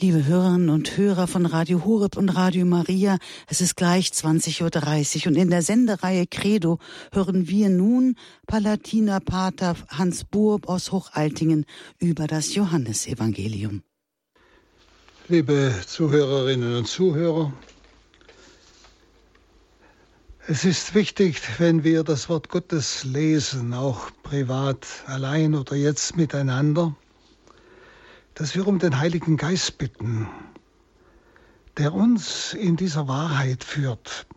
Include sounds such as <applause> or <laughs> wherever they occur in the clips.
Liebe Hörerinnen und Hörer von Radio Horeb und Radio Maria, es ist gleich 20.30 Uhr und in der Sendereihe Credo hören wir nun Palatiner Pater Hans Burb aus Hochaltingen über das Johannesevangelium. Liebe Zuhörerinnen und Zuhörer, es ist wichtig, wenn wir das Wort Gottes lesen, auch privat, allein oder jetzt miteinander, dass wir um den Heiligen Geist bitten, der uns in dieser Wahrheit führt,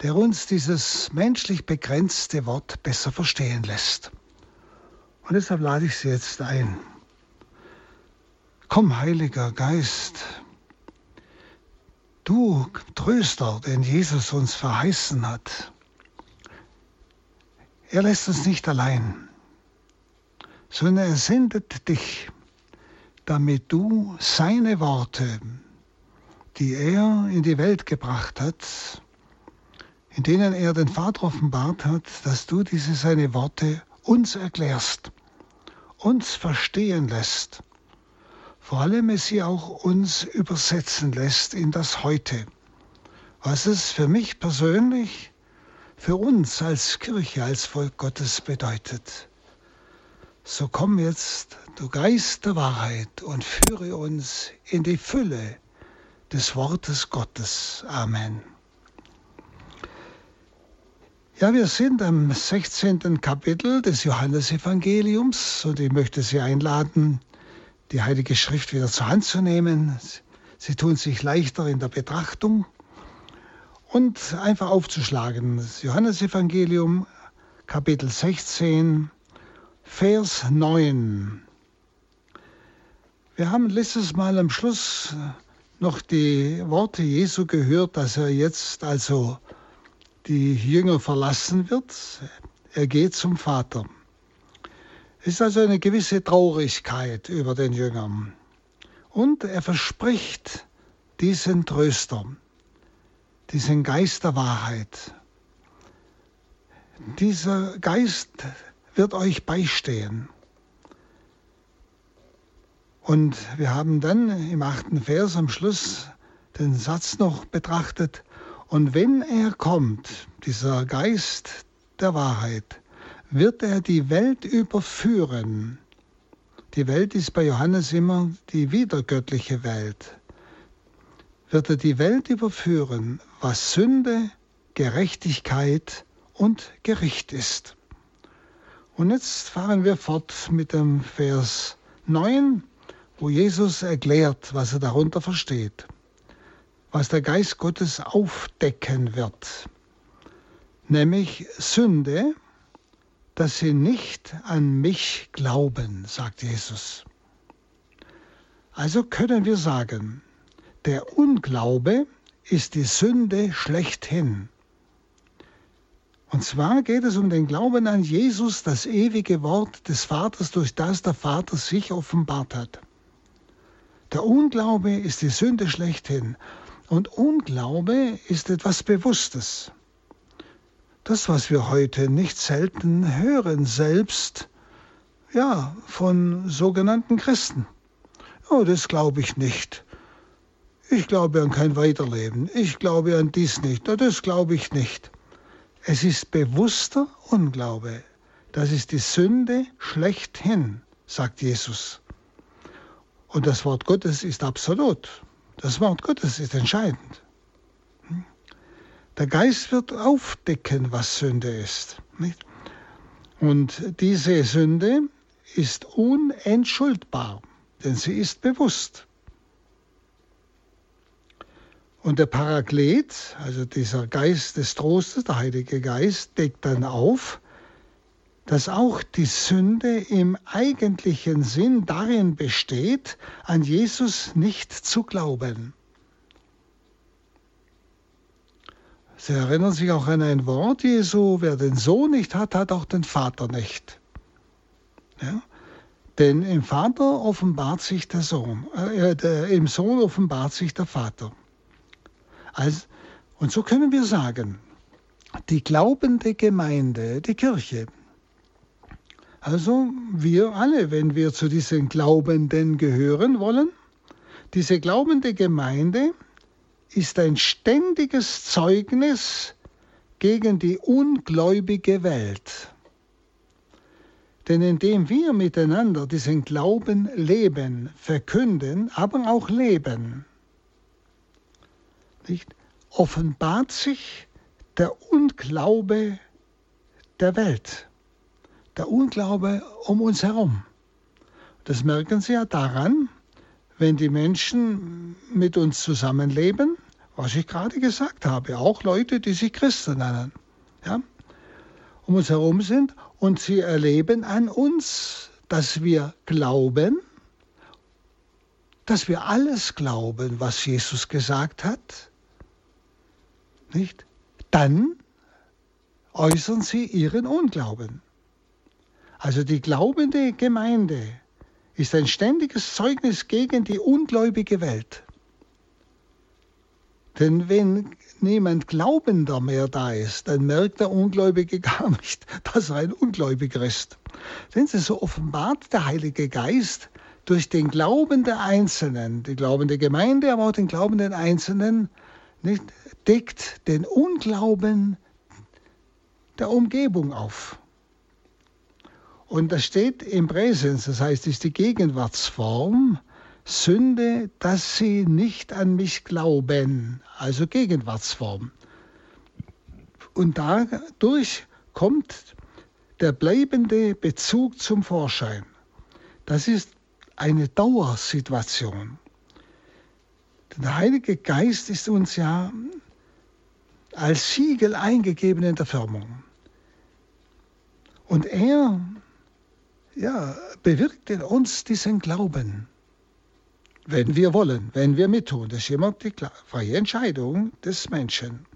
der uns dieses menschlich begrenzte Wort besser verstehen lässt. Und deshalb lade ich Sie jetzt ein. Komm, Heiliger Geist, du Tröster, den Jesus uns verheißen hat. Er lässt uns nicht allein, sondern er sendet dich damit du seine Worte, die er in die Welt gebracht hat, in denen er den Vater offenbart hat, dass du diese seine Worte uns erklärst, uns verstehen lässt, vor allem es sie auch uns übersetzen lässt in das Heute, was es für mich persönlich, für uns als Kirche, als Volk Gottes bedeutet. So komm jetzt, du Geist der Wahrheit, und führe uns in die Fülle des Wortes Gottes. Amen. Ja, wir sind am 16. Kapitel des Johannesevangeliums und ich möchte Sie einladen, die Heilige Schrift wieder zur Hand zu nehmen. Sie tun sich leichter in der Betrachtung und einfach aufzuschlagen. Das Johannesevangelium, Kapitel 16, Vers 9. Wir haben letztes Mal am Schluss noch die Worte Jesu gehört, dass er jetzt also die Jünger verlassen wird. Er geht zum Vater. Es ist also eine gewisse Traurigkeit über den Jüngern. Und er verspricht diesen Tröster, diesen Geist der Wahrheit. Dieser Geist wird euch beistehen. Und wir haben dann im achten Vers am Schluss den Satz noch betrachtet, und wenn er kommt, dieser Geist der Wahrheit, wird er die Welt überführen. Die Welt ist bei Johannes immer die wiedergöttliche Welt. Wird er die Welt überführen, was Sünde, Gerechtigkeit und Gericht ist. Und jetzt fahren wir fort mit dem Vers 9, wo Jesus erklärt, was er darunter versteht, was der Geist Gottes aufdecken wird, nämlich Sünde, dass sie nicht an mich glauben, sagt Jesus. Also können wir sagen, der Unglaube ist die Sünde schlechthin. Und zwar geht es um den Glauben an Jesus, das ewige Wort des Vaters, durch das der Vater sich offenbart hat. Der Unglaube ist die Sünde schlechthin. Und Unglaube ist etwas Bewusstes. Das, was wir heute nicht selten hören, selbst ja, von sogenannten Christen. Oh, das glaube ich nicht. Ich glaube an kein Weiterleben. Ich glaube an dies nicht. Das glaube ich nicht. Es ist bewusster Unglaube. Das ist die Sünde schlechthin, sagt Jesus. Und das Wort Gottes ist absolut. Das Wort Gottes ist entscheidend. Der Geist wird aufdecken, was Sünde ist. Nicht? Und diese Sünde ist unentschuldbar, denn sie ist bewusst. Und der Paraklet, also dieser Geist des Trostes, der Heilige Geist, deckt dann auf, dass auch die Sünde im eigentlichen Sinn darin besteht, an Jesus nicht zu glauben. Sie erinnern sich auch an ein Wort Jesu, wer den Sohn nicht hat, hat auch den Vater nicht. Ja? Denn im Vater offenbart sich der Sohn, äh, der, im Sohn offenbart sich der Vater. Also, und so können wir sagen, die glaubende Gemeinde, die Kirche, also wir alle, wenn wir zu diesen Glaubenden gehören wollen, Diese glaubende Gemeinde ist ein ständiges Zeugnis gegen die ungläubige Welt. Denn indem wir miteinander diesen Glauben leben, verkünden, aber auch leben, nicht, offenbart sich der Unglaube der Welt, der Unglaube um uns herum. Das merken Sie ja daran, wenn die Menschen mit uns zusammenleben, was ich gerade gesagt habe, auch Leute, die sich Christen nennen, ja, um uns herum sind und sie erleben an uns, dass wir glauben, dass wir alles glauben, was Jesus gesagt hat, nicht? Dann äußern sie ihren Unglauben. Also die glaubende Gemeinde ist ein ständiges Zeugnis gegen die ungläubige Welt. Denn wenn niemand Glaubender mehr da ist, dann merkt der Ungläubige <laughs> gar nicht, dass er ein Ungläubiger ist. Denn so offenbart der Heilige Geist durch den Glauben der Einzelnen, die glaubende Gemeinde, aber auch den glaubenden Einzelnen, nicht, deckt den Unglauben der Umgebung auf. Und das steht im Präsens, das heißt, ist die Gegenwartsform, Sünde, dass sie nicht an mich glauben, also Gegenwartsform. Und dadurch kommt der bleibende Bezug zum Vorschein. Das ist eine Dauersituation. Der Heilige Geist ist uns ja als Siegel eingegeben in der Firmung. Und er ja, bewirkt in uns diesen Glauben. Wenn wir wollen, wenn wir mittun. Das ist immer die freie Entscheidung des Menschen.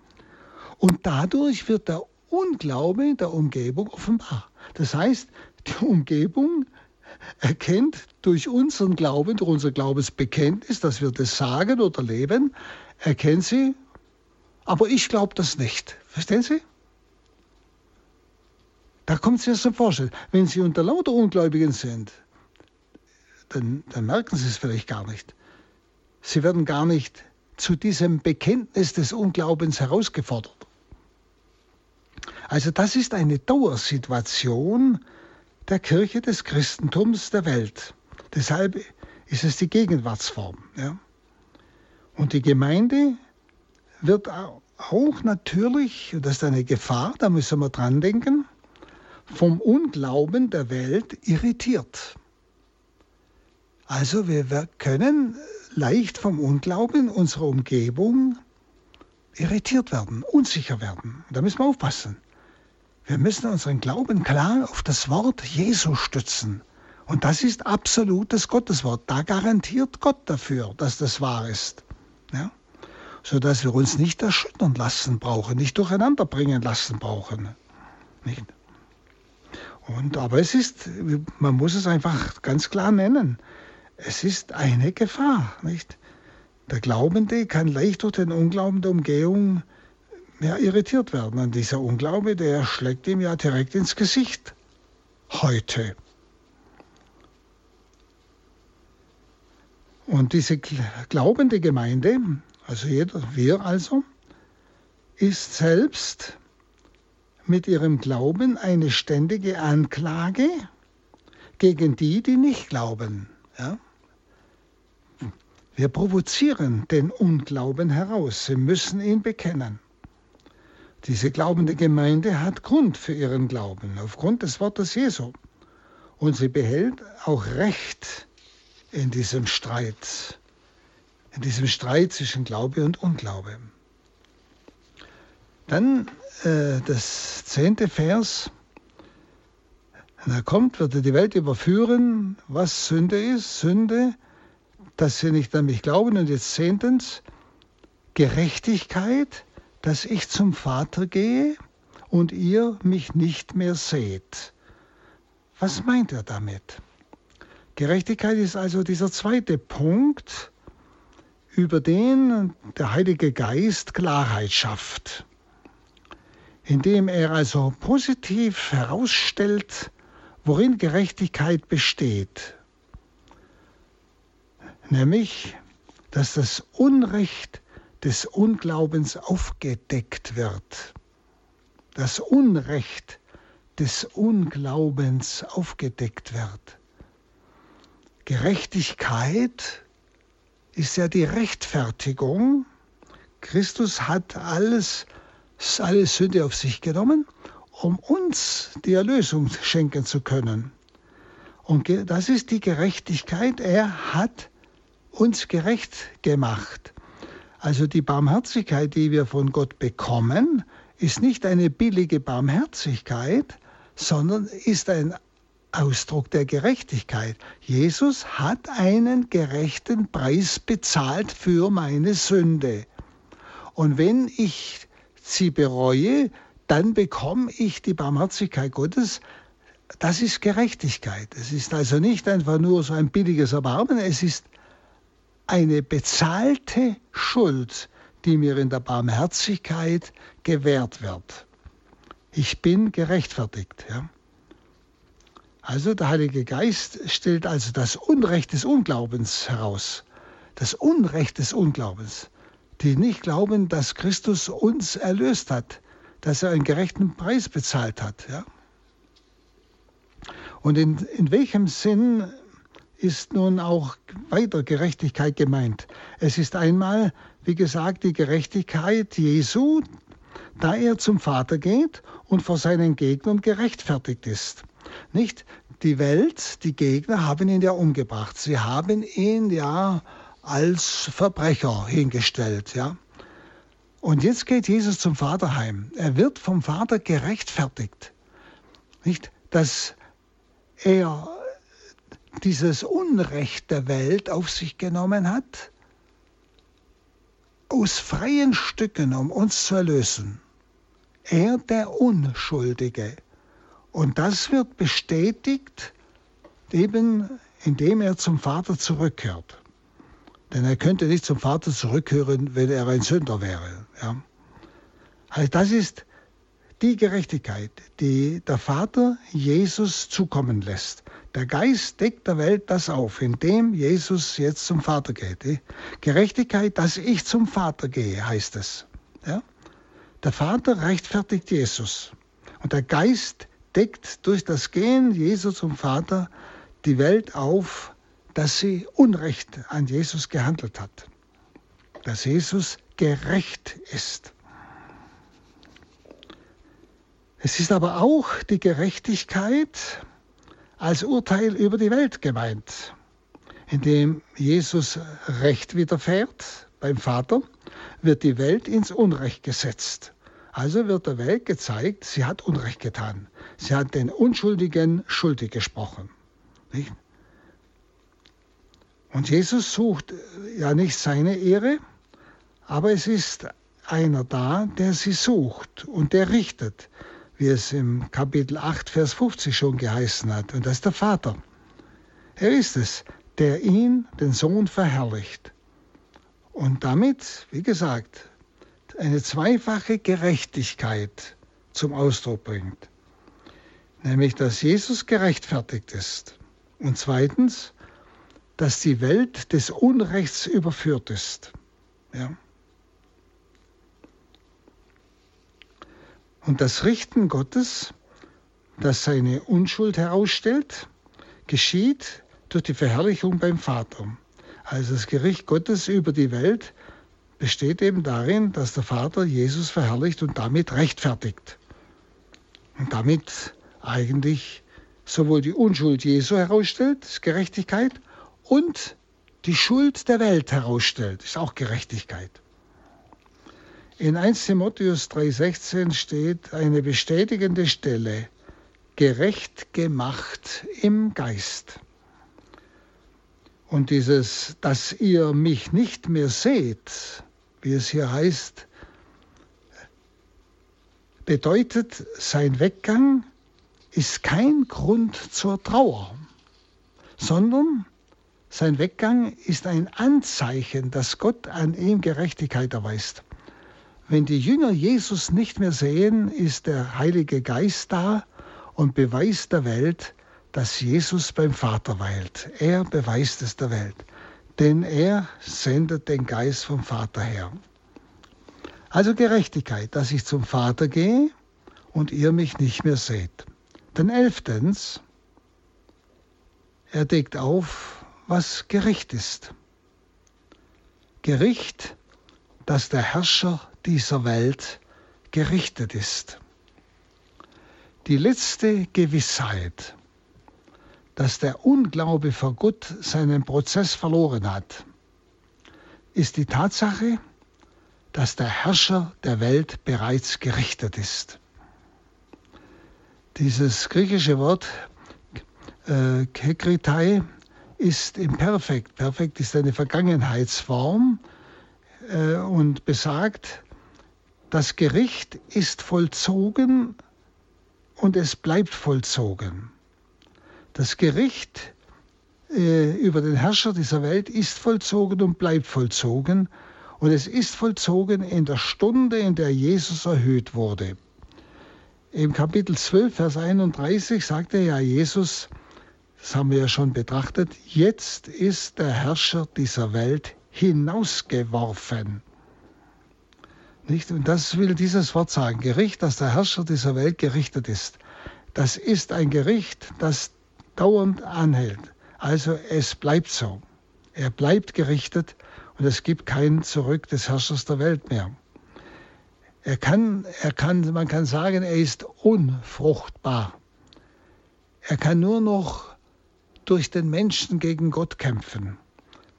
Und dadurch wird der Unglaube der Umgebung offenbar. Das heißt, die Umgebung erkennt durch unseren Glauben, durch unser Glaubensbekenntnis, dass wir das sagen oder leben, erkennt sie, aber ich glaube das nicht. Verstehen Sie? Da kommt es erst zum Vorstellen. Wenn Sie unter lauter Ungläubigen sind, dann, dann merken Sie es vielleicht gar nicht. Sie werden gar nicht zu diesem Bekenntnis des Unglaubens herausgefordert. Also das ist eine Dauersituation der Kirche des Christentums der Welt. Deshalb ist es die Gegenwartsform. Ja? Und die Gemeinde wird auch natürlich, das ist eine Gefahr, da müssen wir dran denken, vom Unglauben der Welt irritiert. Also wir können leicht vom Unglauben unserer Umgebung irritiert werden, unsicher werden. Da müssen wir aufpassen. Wir müssen unseren Glauben klar auf das Wort Jesu stützen. Und das ist absolutes Gotteswort. Da garantiert Gott dafür, dass das wahr ist. Ja? Sodass wir uns nicht erschüttern lassen brauchen, nicht durcheinander bringen lassen brauchen. Nicht? Und, aber es ist, man muss es einfach ganz klar nennen es ist eine Gefahr, nicht? Der Glaubende kann leicht durch den Unglauben der Umgehung ja, irritiert werden. Und dieser Unglaube, der schlägt ihm ja direkt ins Gesicht. Heute. Und diese glaubende Gemeinde, also jeder, wir also, ist selbst mit ihrem Glauben eine ständige Anklage gegen die, die nicht glauben. Ja? Wir provozieren den Unglauben heraus. Sie müssen ihn bekennen. Diese glaubende Gemeinde hat Grund für ihren Glauben, aufgrund des Wortes Jesu. Und sie behält auch Recht in diesem Streit, in diesem Streit zwischen Glaube und Unglaube. Dann äh, das zehnte Vers. Wenn er kommt, wird er die Welt überführen, was Sünde ist. Sünde dass sie nicht an mich glauben. Und jetzt zehntens, Gerechtigkeit, dass ich zum Vater gehe und ihr mich nicht mehr seht. Was meint er damit? Gerechtigkeit ist also dieser zweite Punkt, über den der Heilige Geist Klarheit schafft, indem er also positiv herausstellt, worin Gerechtigkeit besteht nämlich dass das Unrecht des Unglaubens aufgedeckt wird. Das Unrecht des Unglaubens aufgedeckt wird. Gerechtigkeit ist ja die Rechtfertigung. Christus hat alles, alle Sünde auf sich genommen, um uns die Erlösung schenken zu können. Und das ist die Gerechtigkeit. Er hat uns gerecht gemacht. Also die Barmherzigkeit, die wir von Gott bekommen, ist nicht eine billige Barmherzigkeit, sondern ist ein Ausdruck der Gerechtigkeit. Jesus hat einen gerechten Preis bezahlt für meine Sünde. Und wenn ich sie bereue, dann bekomme ich die Barmherzigkeit Gottes. Das ist Gerechtigkeit. Es ist also nicht einfach nur so ein billiges Erbarmen, es ist eine bezahlte Schuld, die mir in der Barmherzigkeit gewährt wird. Ich bin gerechtfertigt. Ja? Also der Heilige Geist stellt also das Unrecht des Unglaubens heraus. Das Unrecht des Unglaubens. Die nicht glauben, dass Christus uns erlöst hat, dass er einen gerechten Preis bezahlt hat. Ja? Und in, in welchem Sinn ist nun auch weiter Gerechtigkeit gemeint. Es ist einmal, wie gesagt, die Gerechtigkeit Jesu, da er zum Vater geht und vor seinen Gegnern gerechtfertigt ist. Nicht die Welt, die Gegner haben ihn ja umgebracht. Sie haben ihn ja als Verbrecher hingestellt, ja. Und jetzt geht Jesus zum Vater heim. Er wird vom Vater gerechtfertigt. Nicht, dass er dieses Unrecht der Welt auf sich genommen hat, aus freien Stücken, um uns zu erlösen. Er der Unschuldige. Und das wird bestätigt, eben indem er zum Vater zurückkehrt. Denn er könnte nicht zum Vater zurückkehren, wenn er ein Sünder wäre. Ja. Also das ist die Gerechtigkeit, die der Vater Jesus zukommen lässt. Der Geist deckt der Welt das auf, indem Jesus jetzt zum Vater geht. Gerechtigkeit, dass ich zum Vater gehe, heißt es. Ja? Der Vater rechtfertigt Jesus. Und der Geist deckt durch das Gehen Jesu zum Vater die Welt auf, dass sie Unrecht an Jesus gehandelt hat. Dass Jesus gerecht ist. Es ist aber auch die Gerechtigkeit als Urteil über die Welt gemeint, indem Jesus Recht widerfährt beim Vater, wird die Welt ins Unrecht gesetzt. Also wird der Welt gezeigt, sie hat Unrecht getan. Sie hat den Unschuldigen schuldig gesprochen. Nicht? Und Jesus sucht ja nicht seine Ehre, aber es ist einer da, der sie sucht und der richtet wie es im Kapitel 8, Vers 50 schon geheißen hat. Und das ist der Vater. Er ist es, der ihn, den Sohn, verherrlicht. Und damit, wie gesagt, eine zweifache Gerechtigkeit zum Ausdruck bringt. Nämlich, dass Jesus gerechtfertigt ist. Und zweitens, dass die Welt des Unrechts überführt ist. Ja. Und das Richten Gottes, das seine Unschuld herausstellt, geschieht durch die Verherrlichung beim Vater. Also das Gericht Gottes über die Welt besteht eben darin, dass der Vater Jesus verherrlicht und damit rechtfertigt. Und damit eigentlich sowohl die Unschuld Jesu herausstellt, ist Gerechtigkeit, und die Schuld der Welt herausstellt, ist auch Gerechtigkeit. In 1 Timotheus 3:16 steht eine bestätigende Stelle, gerecht gemacht im Geist. Und dieses, dass ihr mich nicht mehr seht, wie es hier heißt, bedeutet, sein Weggang ist kein Grund zur Trauer, sondern sein Weggang ist ein Anzeichen, dass Gott an ihm Gerechtigkeit erweist. Wenn die Jünger Jesus nicht mehr sehen, ist der Heilige Geist da und beweist der Welt, dass Jesus beim Vater weilt. Er beweist es der Welt. Denn er sendet den Geist vom Vater her. Also Gerechtigkeit, dass ich zum Vater gehe und ihr mich nicht mehr seht. Dann elftens, er deckt auf, was Gericht ist. Gericht, dass der Herrscher dieser Welt gerichtet ist. Die letzte Gewissheit, dass der Unglaube vor Gott seinen Prozess verloren hat, ist die Tatsache, dass der Herrscher der Welt bereits gerichtet ist. Dieses griechische Wort äh, Kekritai ist im Perfekt. Perfekt ist eine Vergangenheitsform äh, und besagt, das Gericht ist vollzogen und es bleibt vollzogen. Das Gericht äh, über den Herrscher dieser Welt ist vollzogen und bleibt vollzogen. Und es ist vollzogen in der Stunde, in der Jesus erhöht wurde. Im Kapitel 12, Vers 31 sagte ja Jesus, das haben wir ja schon betrachtet, jetzt ist der Herrscher dieser Welt hinausgeworfen. Nicht? Und das will dieses Wort sagen, Gericht, dass der Herrscher dieser Welt gerichtet ist. Das ist ein Gericht, das dauernd anhält. Also es bleibt so. Er bleibt gerichtet und es gibt kein Zurück des Herrschers der Welt mehr. Er kann, er kann, man kann sagen, er ist unfruchtbar. Er kann nur noch durch den Menschen gegen Gott kämpfen.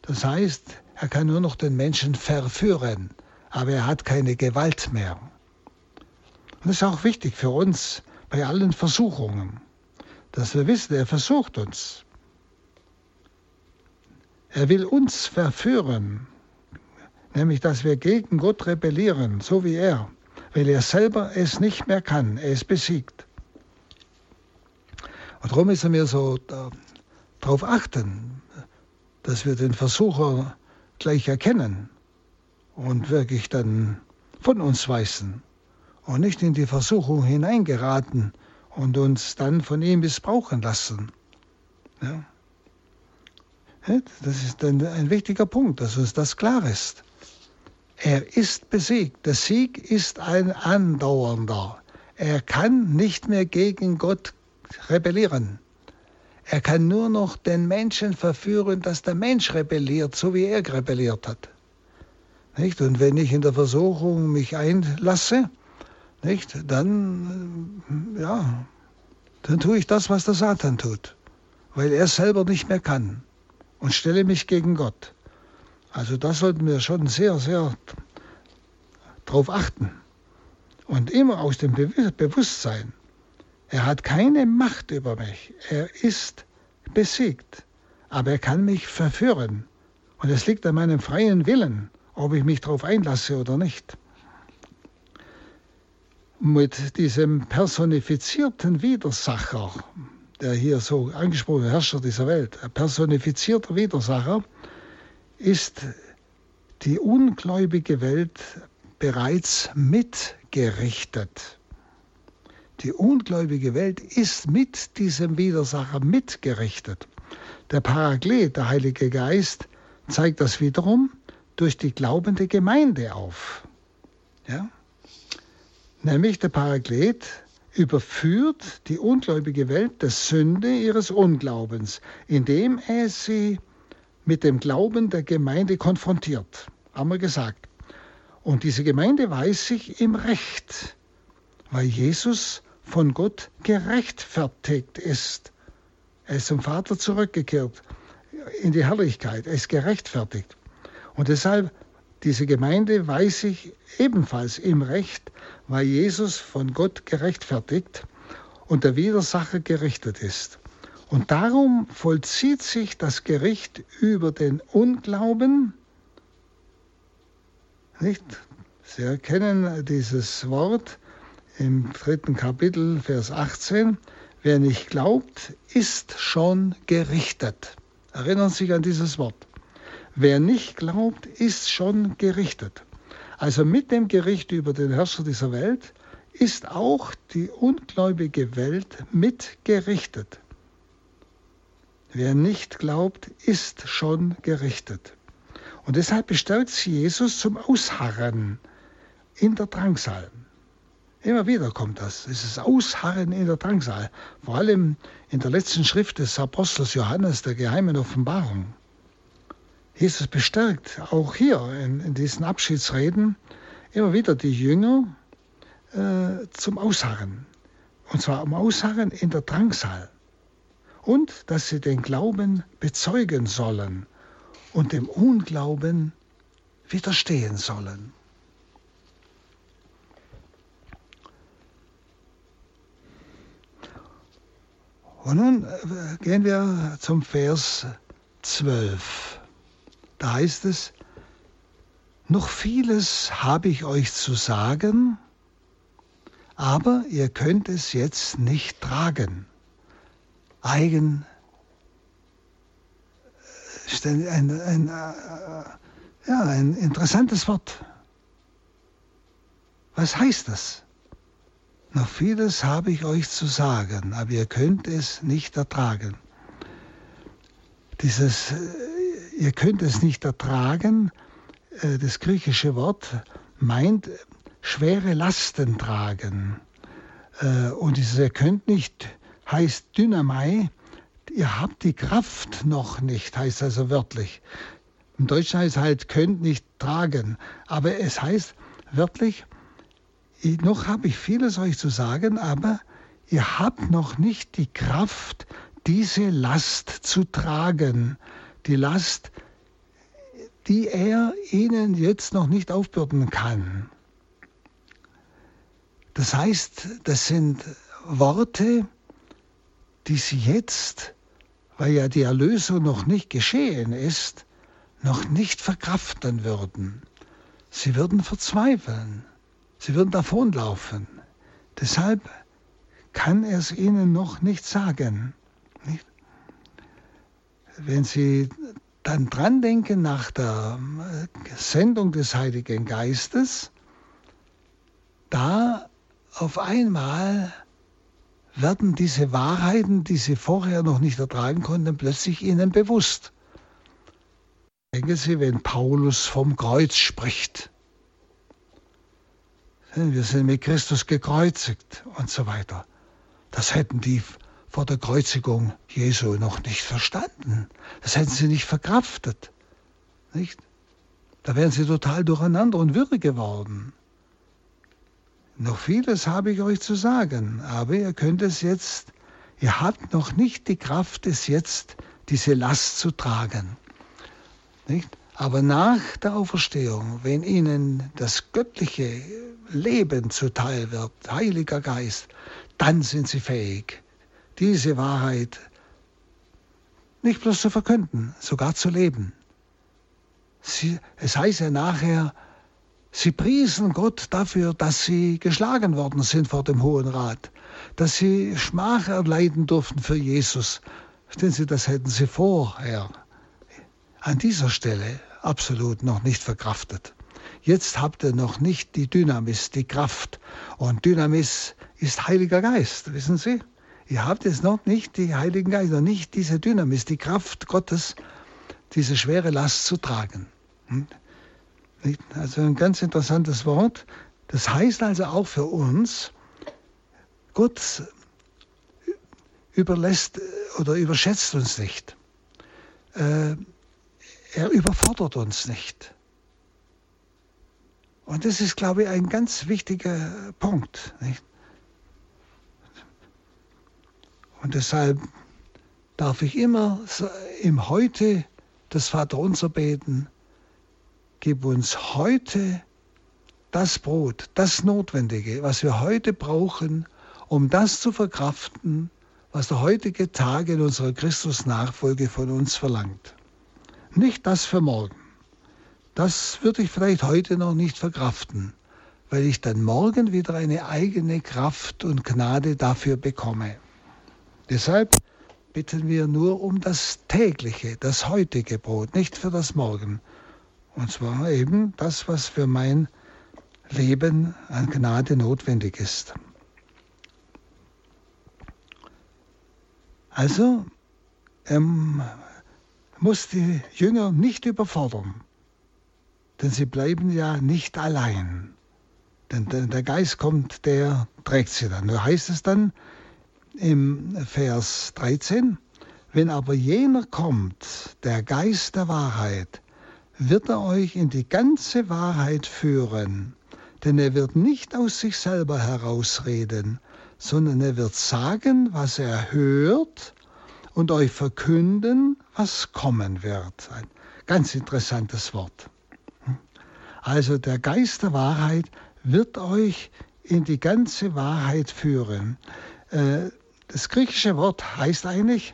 Das heißt, er kann nur noch den Menschen verführen, aber er hat keine Gewalt mehr. Und das ist auch wichtig für uns bei allen Versuchungen dass wir wissen, er versucht uns. Er will uns verführen, nämlich dass wir gegen Gott rebellieren, so wie er, weil er selber es nicht mehr kann, er ist besiegt. Und darum müssen wir so darauf achten, dass wir den Versucher gleich erkennen und wirklich dann von uns weisen und nicht in die Versuchung hineingeraten, und uns dann von ihm missbrauchen lassen. Ja. Das ist ein, ein wichtiger Punkt, dass uns das klar ist. Er ist besiegt. Der Sieg ist ein andauernder. Er kann nicht mehr gegen Gott rebellieren. Er kann nur noch den Menschen verführen, dass der Mensch rebelliert, so wie er rebelliert hat. Nicht? Und wenn ich in der Versuchung mich einlasse, nicht? Dann, äh, ja, dann tue ich das, was der Satan tut, weil er selber nicht mehr kann und stelle mich gegen Gott. Also da sollten wir schon sehr, sehr drauf achten. Und immer aus dem Bewusstsein, er hat keine Macht über mich. Er ist besiegt. Aber er kann mich verführen. Und es liegt an meinem freien Willen, ob ich mich darauf einlasse oder nicht mit diesem personifizierten Widersacher, der hier so angesprochen Herrscher dieser Welt, ein personifizierter Widersacher, ist die ungläubige Welt bereits mitgerichtet. Die ungläubige Welt ist mit diesem Widersacher mitgerichtet. Der Paraklet, der Heilige Geist, zeigt das wiederum durch die glaubende Gemeinde auf. Ja? Nämlich der Paraklet überführt die ungläubige Welt der Sünde ihres Unglaubens, indem er sie mit dem Glauben der Gemeinde konfrontiert. Haben wir gesagt. Und diese Gemeinde weiß sich im Recht, weil Jesus von Gott gerechtfertigt ist. Er ist zum Vater zurückgekehrt in die Herrlichkeit. Er ist gerechtfertigt. Und deshalb, diese Gemeinde weiß sich ebenfalls im Recht, weil Jesus von Gott gerechtfertigt und der Widersacher gerichtet ist. Und darum vollzieht sich das Gericht über den Unglauben. Nicht? Sie erkennen dieses Wort im dritten Kapitel, Vers 18. Wer nicht glaubt, ist schon gerichtet. Erinnern Sie sich an dieses Wort. Wer nicht glaubt, ist schon gerichtet. Also mit dem Gericht über den Herrscher dieser Welt ist auch die ungläubige Welt mitgerichtet. Wer nicht glaubt, ist schon gerichtet. Und deshalb bestärkt sie Jesus zum Ausharren in der Drangsal. Immer wieder kommt das. Es ist Ausharren in der Drangsal. Vor allem in der letzten Schrift des Apostels Johannes, der geheimen Offenbarung. Jesus bestärkt auch hier in, in diesen Abschiedsreden immer wieder die Jünger äh, zum Ausharren. Und zwar um Ausharren in der Drangsal. Und dass sie den Glauben bezeugen sollen und dem Unglauben widerstehen sollen. Und nun äh, gehen wir zum Vers 12. Da heißt es, noch vieles habe ich euch zu sagen, aber ihr könnt es jetzt nicht tragen. Eigen äh, ein, ein, ein, äh, ja, ein interessantes Wort. Was heißt das? Noch vieles habe ich euch zu sagen, aber ihr könnt es nicht ertragen. Dieses, äh, ihr könnt es nicht ertragen, äh, das griechische Wort meint schwere Lasten tragen. Äh, und dieses ihr könnt nicht heißt Dynamai, ihr habt die Kraft noch nicht, heißt also wörtlich. Im Deutschen heißt halt, könnt nicht tragen. Aber es heißt wörtlich, noch habe ich vieles euch zu sagen, aber ihr habt noch nicht die Kraft, diese Last zu tragen. Die Last, die er ihnen jetzt noch nicht aufbürden kann. Das heißt, das sind Worte, die sie jetzt, weil ja die Erlösung noch nicht geschehen ist, noch nicht verkraften würden. Sie würden verzweifeln. Sie würden davonlaufen. Deshalb kann er es ihnen noch nicht sagen. Wenn Sie dann dran denken nach der Sendung des Heiligen Geistes, da auf einmal werden diese Wahrheiten, die sie vorher noch nicht ertragen konnten, plötzlich ihnen bewusst. Denken Sie, wenn Paulus vom Kreuz spricht, wir sind mit Christus gekreuzigt und so weiter. Das hätten die vor der Kreuzigung Jesu noch nicht verstanden. Das hätten sie nicht verkraftet. Nicht? Da wären sie total durcheinander und wirre geworden. Noch vieles habe ich euch zu sagen, aber ihr könnt es jetzt, ihr habt noch nicht die Kraft, es jetzt, diese Last zu tragen. Nicht? Aber nach der Auferstehung, wenn ihnen das göttliche Leben zuteil wird, Heiliger Geist, dann sind sie fähig, diese Wahrheit nicht bloß zu verkünden, sogar zu leben. Sie, es heißt ja nachher, sie priesen Gott dafür, dass sie geschlagen worden sind vor dem Hohen Rat, dass sie Schmach erleiden durften für Jesus. Verstehen Sie, das hätten sie vorher an dieser Stelle absolut noch nicht verkraftet. Jetzt habt ihr noch nicht die Dynamis, die Kraft. Und Dynamis ist Heiliger Geist, wissen Sie? Ihr habt jetzt noch nicht die Heiligen Geist, noch nicht diese Dynamis, die Kraft Gottes, diese schwere Last zu tragen. Hm? Also ein ganz interessantes Wort. Das heißt also auch für uns, Gott überlässt oder überschätzt uns nicht. Äh, er überfordert uns nicht. Und das ist, glaube ich, ein ganz wichtiger Punkt. Nicht? Und deshalb darf ich immer im Heute das Vaterunser beten. Gib uns heute das Brot, das Notwendige, was wir heute brauchen, um das zu verkraften, was der heutige Tag in unserer Christusnachfolge von uns verlangt. Nicht das für morgen. Das würde ich vielleicht heute noch nicht verkraften, weil ich dann morgen wieder eine eigene Kraft und Gnade dafür bekomme. Deshalb bitten wir nur um das tägliche, das heutige Brot, nicht für das Morgen. Und zwar eben das, was für mein Leben an Gnade notwendig ist. Also er muss die Jünger nicht überfordern, denn sie bleiben ja nicht allein. Denn der Geist kommt, der trägt sie dann. Da heißt es dann im Vers 13, wenn aber jener kommt, der Geist der Wahrheit, wird er euch in die ganze Wahrheit führen, denn er wird nicht aus sich selber herausreden, sondern er wird sagen, was er hört und euch verkünden, was kommen wird. Ein ganz interessantes Wort. Also der Geist der Wahrheit wird euch in die ganze Wahrheit führen. Äh, das griechische Wort heißt eigentlich,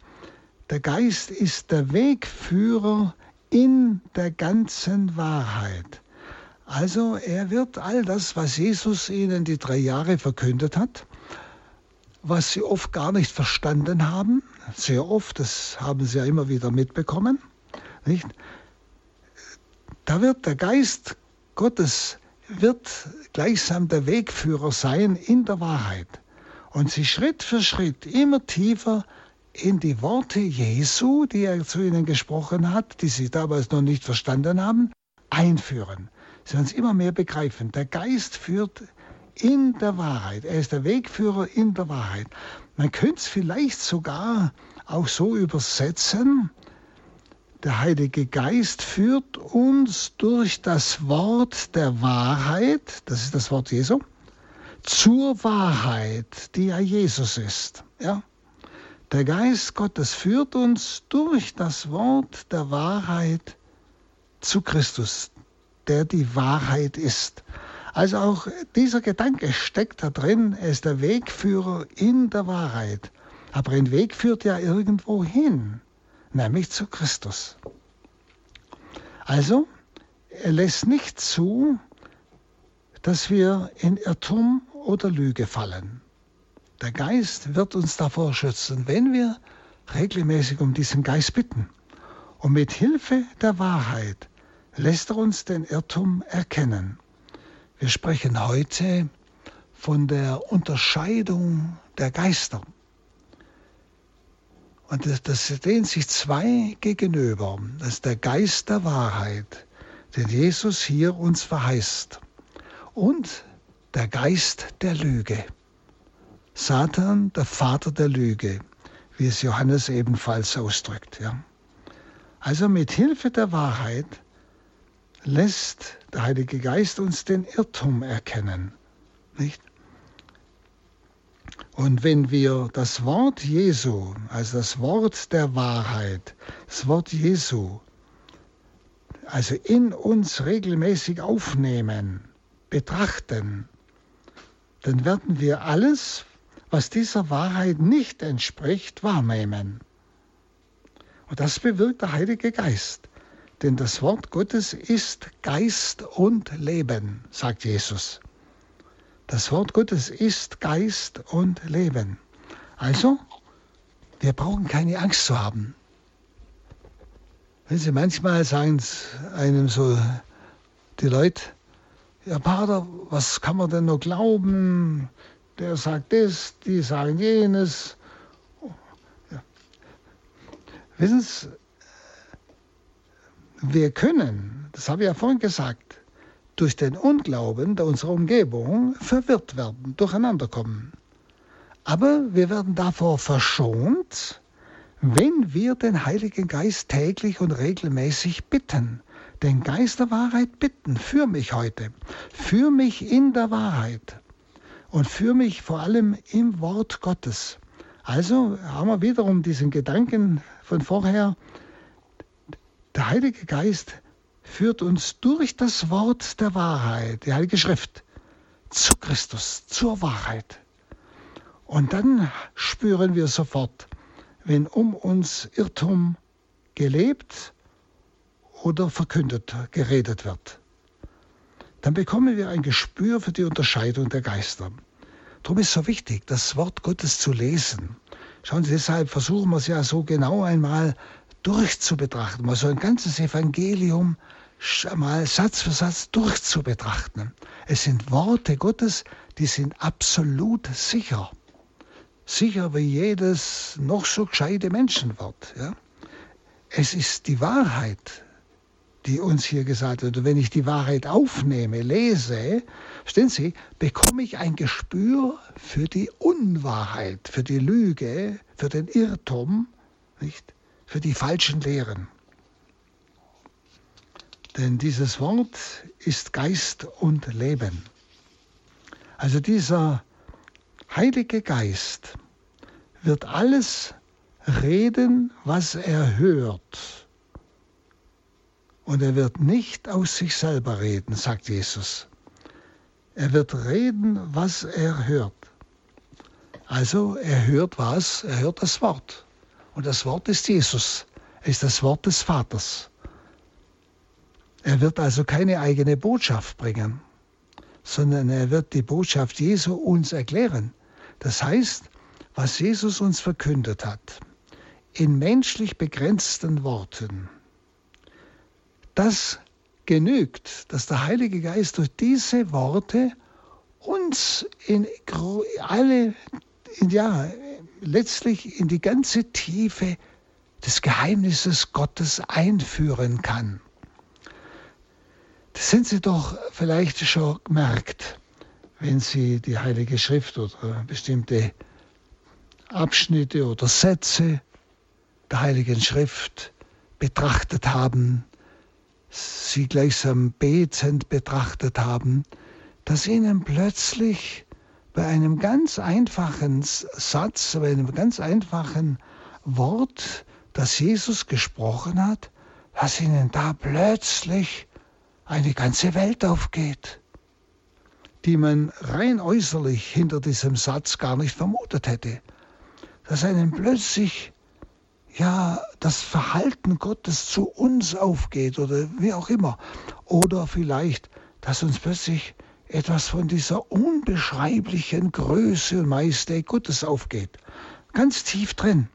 der Geist ist der Wegführer in der ganzen Wahrheit. Also er wird all das, was Jesus ihnen die drei Jahre verkündet hat, was sie oft gar nicht verstanden haben, sehr oft, das haben sie ja immer wieder mitbekommen, nicht? Da wird der Geist Gottes wird gleichsam der Wegführer sein in der Wahrheit und sie Schritt für Schritt immer tiefer in die Worte Jesu, die er zu ihnen gesprochen hat, die sie damals noch nicht verstanden haben, einführen. Sie werden es immer mehr begreifen. Der Geist führt in der Wahrheit. Er ist der Wegführer in der Wahrheit. Man könnte es vielleicht sogar auch so übersetzen. Der Heilige Geist führt uns durch das Wort der Wahrheit, das ist das Wort Jesu, zur Wahrheit, die ja Jesus ist. Ja? Der Geist Gottes führt uns durch das Wort der Wahrheit zu Christus, der die Wahrheit ist. Also auch dieser Gedanke steckt da drin, er ist der Wegführer in der Wahrheit. Aber ein Weg führt ja irgendwo hin, nämlich zu Christus. Also, er lässt nicht zu, dass wir in Irrtum oder Lüge fallen. Der Geist wird uns davor schützen, wenn wir regelmäßig um diesen Geist bitten. Und mit Hilfe der Wahrheit lässt er uns den Irrtum erkennen. Wir sprechen heute von der Unterscheidung der Geister. Und das, das stehen sich zwei gegenüber. Das ist der Geist der Wahrheit, den Jesus hier uns verheißt. Und der Geist der Lüge. Satan, der Vater der Lüge, wie es Johannes ebenfalls ausdrückt. Ja. Also mit Hilfe der Wahrheit lässt der Heilige Geist uns den Irrtum erkennen. Nicht? Und wenn wir das Wort Jesu, also das Wort der Wahrheit, das Wort Jesu, also in uns regelmäßig aufnehmen, betrachten, dann werden wir alles, was dieser Wahrheit nicht entspricht, wahrnehmen. Und das bewirkt der Heilige Geist. Denn das Wort Gottes ist Geist und Leben, sagt Jesus. Das Wort Gottes ist Geist und Leben. Also, wir brauchen keine Angst zu haben. Wenn Sie manchmal sagen einem so die Leute, ja Pater, was kann man denn noch glauben? der sagt das, die sagen jenes. Ja. Wissen Sie, wir können, das habe ich ja vorhin gesagt, durch den Unglauben der unserer Umgebung verwirrt werden, durcheinander kommen. Aber wir werden davor verschont, wenn wir den Heiligen Geist täglich und regelmäßig bitten. Den Geist der Wahrheit bitten, für mich heute, für mich in der Wahrheit und für mich vor allem im Wort Gottes. Also haben wir wiederum diesen Gedanken von vorher, der Heilige Geist führt uns durch das Wort der Wahrheit, die Heilige Schrift, zu Christus, zur Wahrheit. Und dann spüren wir sofort, wenn um uns Irrtum gelebt oder verkündet, geredet wird dann bekommen wir ein Gespür für die Unterscheidung der Geister. Darum ist es so wichtig, das Wort Gottes zu lesen. Schauen Sie, deshalb versuchen wir es ja so genau einmal durchzubetrachten, mal so ein ganzes Evangelium mal Satz für Satz durchzubetrachten. Es sind Worte Gottes, die sind absolut sicher. sicher wie jedes noch so gescheite Menschenwort. Ja? Es ist die Wahrheit, die uns hier gesagt wird. Und wenn ich die Wahrheit aufnehme, lese, verstehen Sie, bekomme ich ein Gespür für die Unwahrheit, für die Lüge, für den Irrtum, nicht? für die falschen Lehren. Denn dieses Wort ist Geist und Leben. Also dieser Heilige Geist wird alles reden, was er hört. Und er wird nicht aus sich selber reden, sagt Jesus. Er wird reden, was er hört. Also er hört was? Er hört das Wort. Und das Wort ist Jesus. Er ist das Wort des Vaters. Er wird also keine eigene Botschaft bringen, sondern er wird die Botschaft Jesu uns erklären. Das heißt, was Jesus uns verkündet hat, in menschlich begrenzten Worten, das genügt, dass der Heilige Geist durch diese Worte uns in alle, ja, letztlich in die ganze Tiefe des Geheimnisses Gottes einführen kann. Das sind Sie doch vielleicht schon gemerkt, wenn Sie die Heilige Schrift oder bestimmte Abschnitte oder Sätze der Heiligen Schrift betrachtet haben, sie gleichsam betend betrachtet haben, dass ihnen plötzlich bei einem ganz einfachen Satz, bei einem ganz einfachen Wort, das Jesus gesprochen hat, dass ihnen da plötzlich eine ganze Welt aufgeht, die man rein äußerlich hinter diesem Satz gar nicht vermutet hätte. Dass einem plötzlich ja das Verhalten Gottes zu uns aufgeht oder wie auch immer. Oder vielleicht, dass uns plötzlich etwas von dieser unbeschreiblichen Größe und Majestät Gottes aufgeht. Ganz tief drin.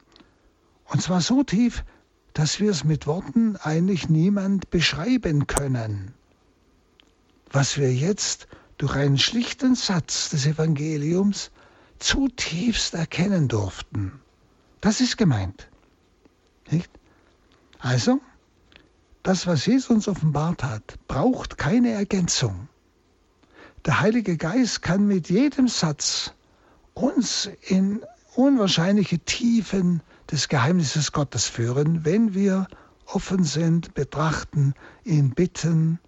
Und zwar so tief, dass wir es mit Worten eigentlich niemand beschreiben können. Was wir jetzt durch einen schlichten Satz des Evangeliums zutiefst erkennen durften. Das ist gemeint. Nicht? Also, das, was Jesus uns offenbart hat, braucht keine Ergänzung. Der Heilige Geist kann mit jedem Satz uns in unwahrscheinliche Tiefen des Geheimnisses Gottes führen, wenn wir offen sind, betrachten, ihn bitten,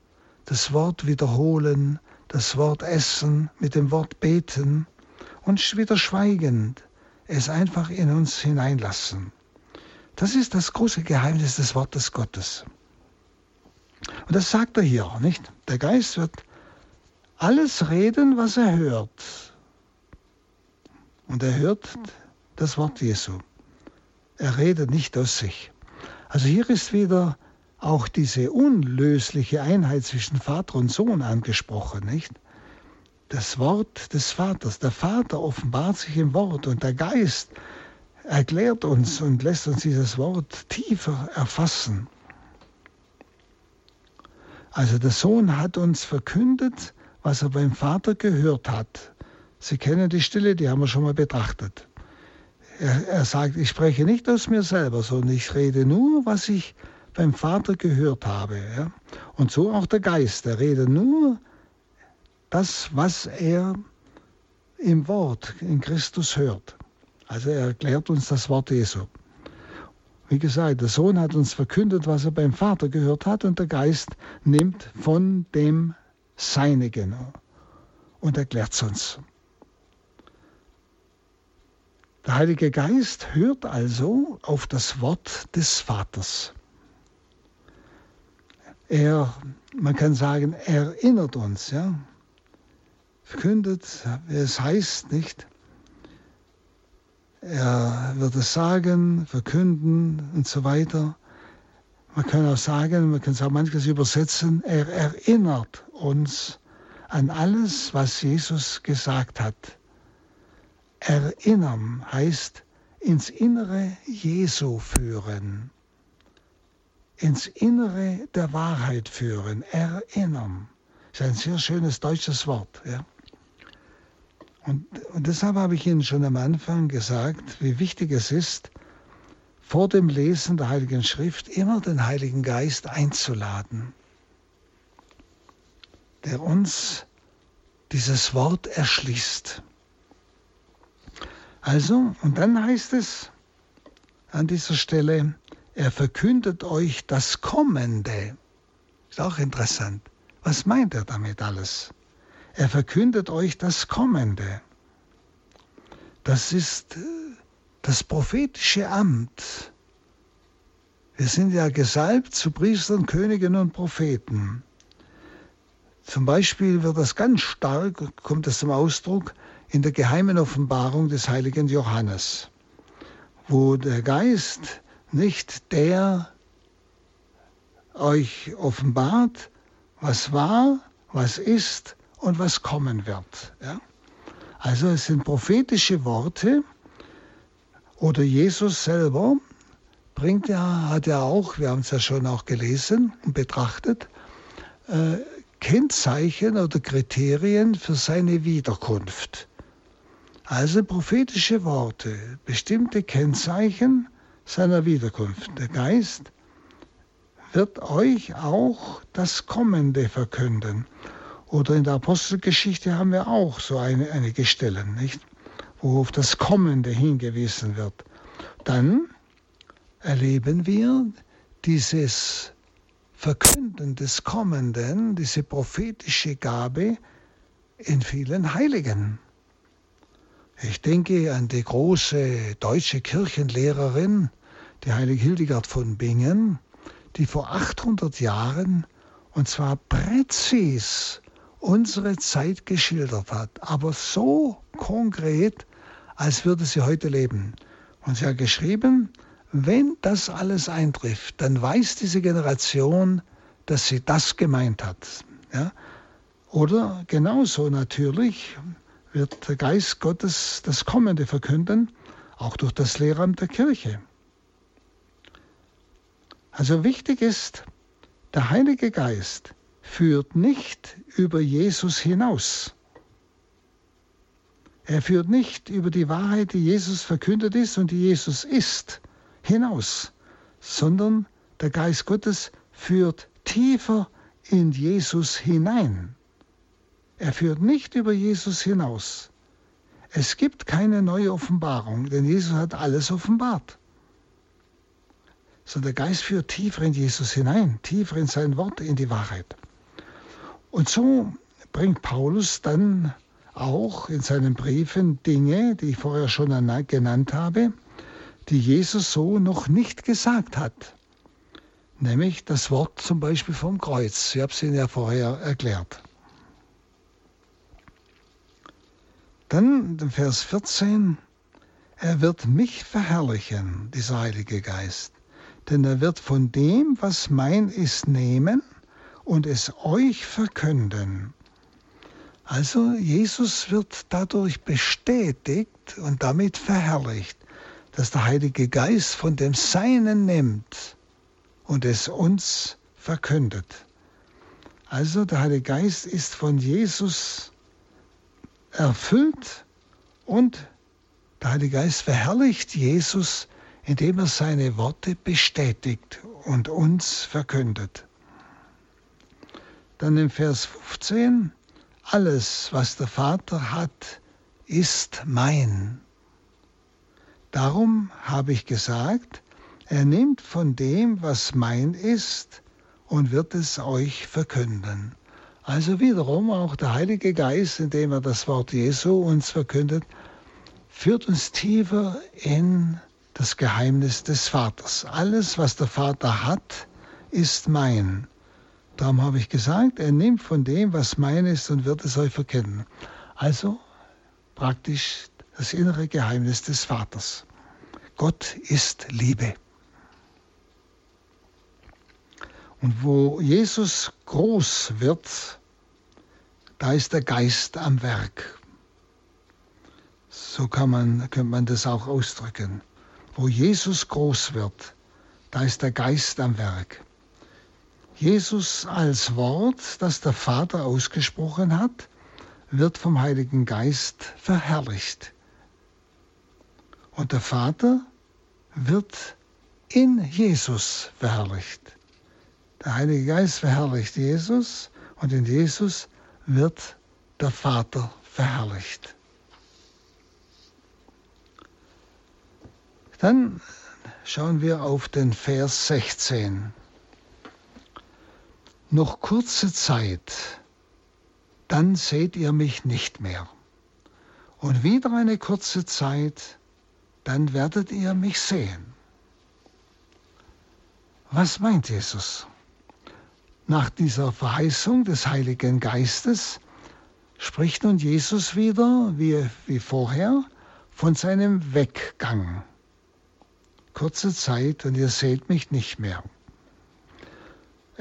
das Wort wiederholen, das Wort essen, mit dem Wort beten und wieder schweigend es einfach in uns hineinlassen. Das ist das große Geheimnis des Wortes Gottes. Und das sagt er hier, nicht? Der Geist wird alles reden, was er hört. Und er hört das Wort Jesu. Er redet nicht aus sich. Also hier ist wieder auch diese unlösliche Einheit zwischen Vater und Sohn angesprochen, nicht? Das Wort des Vaters. Der Vater offenbart sich im Wort und der Geist erklärt uns und lässt uns dieses Wort tiefer erfassen. Also der Sohn hat uns verkündet, was er beim Vater gehört hat. Sie kennen die Stille, die haben wir schon mal betrachtet. Er, er sagt, ich spreche nicht aus mir selber, sondern ich rede nur, was ich beim Vater gehört habe. Ja? Und so auch der Geist, er redet nur das, was er im Wort in Christus hört. Also er erklärt uns das Wort Jesu. Wie gesagt, der Sohn hat uns verkündet, was er beim Vater gehört hat und der Geist nimmt von dem Seinigen und erklärt es uns. Der Heilige Geist hört also auf das Wort des Vaters. Er, man kann sagen, erinnert uns, ja. Verkündet, es heißt nicht, er wird es sagen, verkünden und so weiter. Man kann auch sagen, man kann es auch manches übersetzen, er erinnert uns an alles, was Jesus gesagt hat. Erinnern heißt ins Innere Jesu führen, ins Innere der Wahrheit führen, erinnern. Das ist ein sehr schönes deutsches Wort. Ja? Und, und deshalb habe ich Ihnen schon am Anfang gesagt, wie wichtig es ist, vor dem Lesen der Heiligen Schrift immer den Heiligen Geist einzuladen, der uns dieses Wort erschließt. Also, und dann heißt es an dieser Stelle, er verkündet euch das Kommende. Ist auch interessant. Was meint er damit alles? Er verkündet euch das Kommende. Das ist äh, das prophetische Amt. Wir sind ja gesalbt zu Priestern, Königen und Propheten. Zum Beispiel wird das ganz stark, kommt das zum Ausdruck, in der geheimen Offenbarung des heiligen Johannes, wo der Geist nicht der euch offenbart, was war, was ist und was kommen wird. Ja? Also es sind prophetische Worte oder Jesus selber bringt ja, hat ja auch, wir haben es ja schon auch gelesen und betrachtet, äh, Kennzeichen oder Kriterien für seine Wiederkunft. Also prophetische Worte, bestimmte Kennzeichen seiner Wiederkunft. Der Geist wird euch auch das Kommende verkünden. Oder in der Apostelgeschichte haben wir auch so eine, einige Stellen, nicht? wo auf das Kommende hingewiesen wird. Dann erleben wir dieses Verkünden des Kommenden, diese prophetische Gabe in vielen Heiligen. Ich denke an die große deutsche Kirchenlehrerin, die heilige Hildegard von Bingen, die vor 800 Jahren, und zwar präzis, unsere Zeit geschildert hat, aber so konkret, als würde sie heute leben. Und sie hat geschrieben, wenn das alles eintrifft, dann weiß diese Generation, dass sie das gemeint hat. Ja? Oder genauso natürlich wird der Geist Gottes das Kommende verkünden, auch durch das Lehramt der Kirche. Also wichtig ist, der Heilige Geist führt nicht über Jesus hinaus. Er führt nicht über die Wahrheit, die Jesus verkündet ist und die Jesus ist, hinaus, sondern der Geist Gottes führt tiefer in Jesus hinein. Er führt nicht über Jesus hinaus. Es gibt keine neue Offenbarung, denn Jesus hat alles offenbart sondern der Geist führt tiefer in Jesus hinein, tiefer in sein Wort, in die Wahrheit. Und so bringt Paulus dann auch in seinen Briefen Dinge, die ich vorher schon genannt habe, die Jesus so noch nicht gesagt hat. Nämlich das Wort zum Beispiel vom Kreuz. Ich habe es Ihnen ja vorher erklärt. Dann Vers 14. Er wird mich verherrlichen, dieser Heilige Geist denn er wird von dem, was mein ist, nehmen und es euch verkünden. Also Jesus wird dadurch bestätigt und damit verherrlicht, dass der Heilige Geist von dem Seinen nimmt und es uns verkündet. Also der Heilige Geist ist von Jesus erfüllt und der Heilige Geist verherrlicht Jesus indem er seine Worte bestätigt und uns verkündet. Dann im Vers 15, alles, was der Vater hat, ist mein. Darum habe ich gesagt, er nimmt von dem, was mein ist, und wird es euch verkünden. Also wiederum auch der Heilige Geist, indem er das Wort Jesu uns verkündet, führt uns tiefer in das Geheimnis des Vaters. Alles, was der Vater hat, ist mein. Darum habe ich gesagt, er nimmt von dem, was mein ist, und wird es euch verkennen. Also praktisch das innere Geheimnis des Vaters. Gott ist Liebe. Und wo Jesus groß wird, da ist der Geist am Werk. So kann man, könnte man das auch ausdrücken. Wo Jesus groß wird, da ist der Geist am Werk. Jesus als Wort, das der Vater ausgesprochen hat, wird vom Heiligen Geist verherrlicht. Und der Vater wird in Jesus verherrlicht. Der Heilige Geist verherrlicht Jesus und in Jesus wird der Vater verherrlicht. Dann schauen wir auf den Vers 16. Noch kurze Zeit, dann seht ihr mich nicht mehr. Und wieder eine kurze Zeit, dann werdet ihr mich sehen. Was meint Jesus? Nach dieser Verheißung des Heiligen Geistes spricht nun Jesus wieder, wie, wie vorher, von seinem Weggang. Kurze Zeit und ihr seht mich nicht mehr.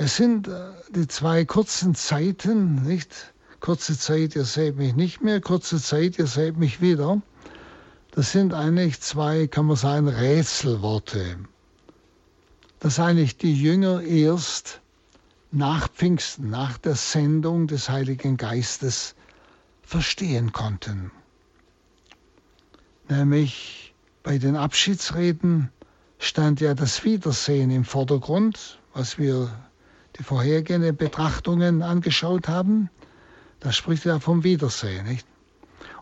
Es sind äh, die zwei kurzen Zeiten, nicht? Kurze Zeit, ihr seht mich nicht mehr, kurze Zeit, ihr seht mich wieder. Das sind eigentlich zwei, kann man sagen, Rätselworte. Dass eigentlich die Jünger erst nach Pfingsten, nach der Sendung des Heiligen Geistes verstehen konnten. Nämlich bei den Abschiedsreden stand ja das Wiedersehen im Vordergrund, was wir die vorhergehenden Betrachtungen angeschaut haben. Da spricht er vom Wiedersehen. Nicht?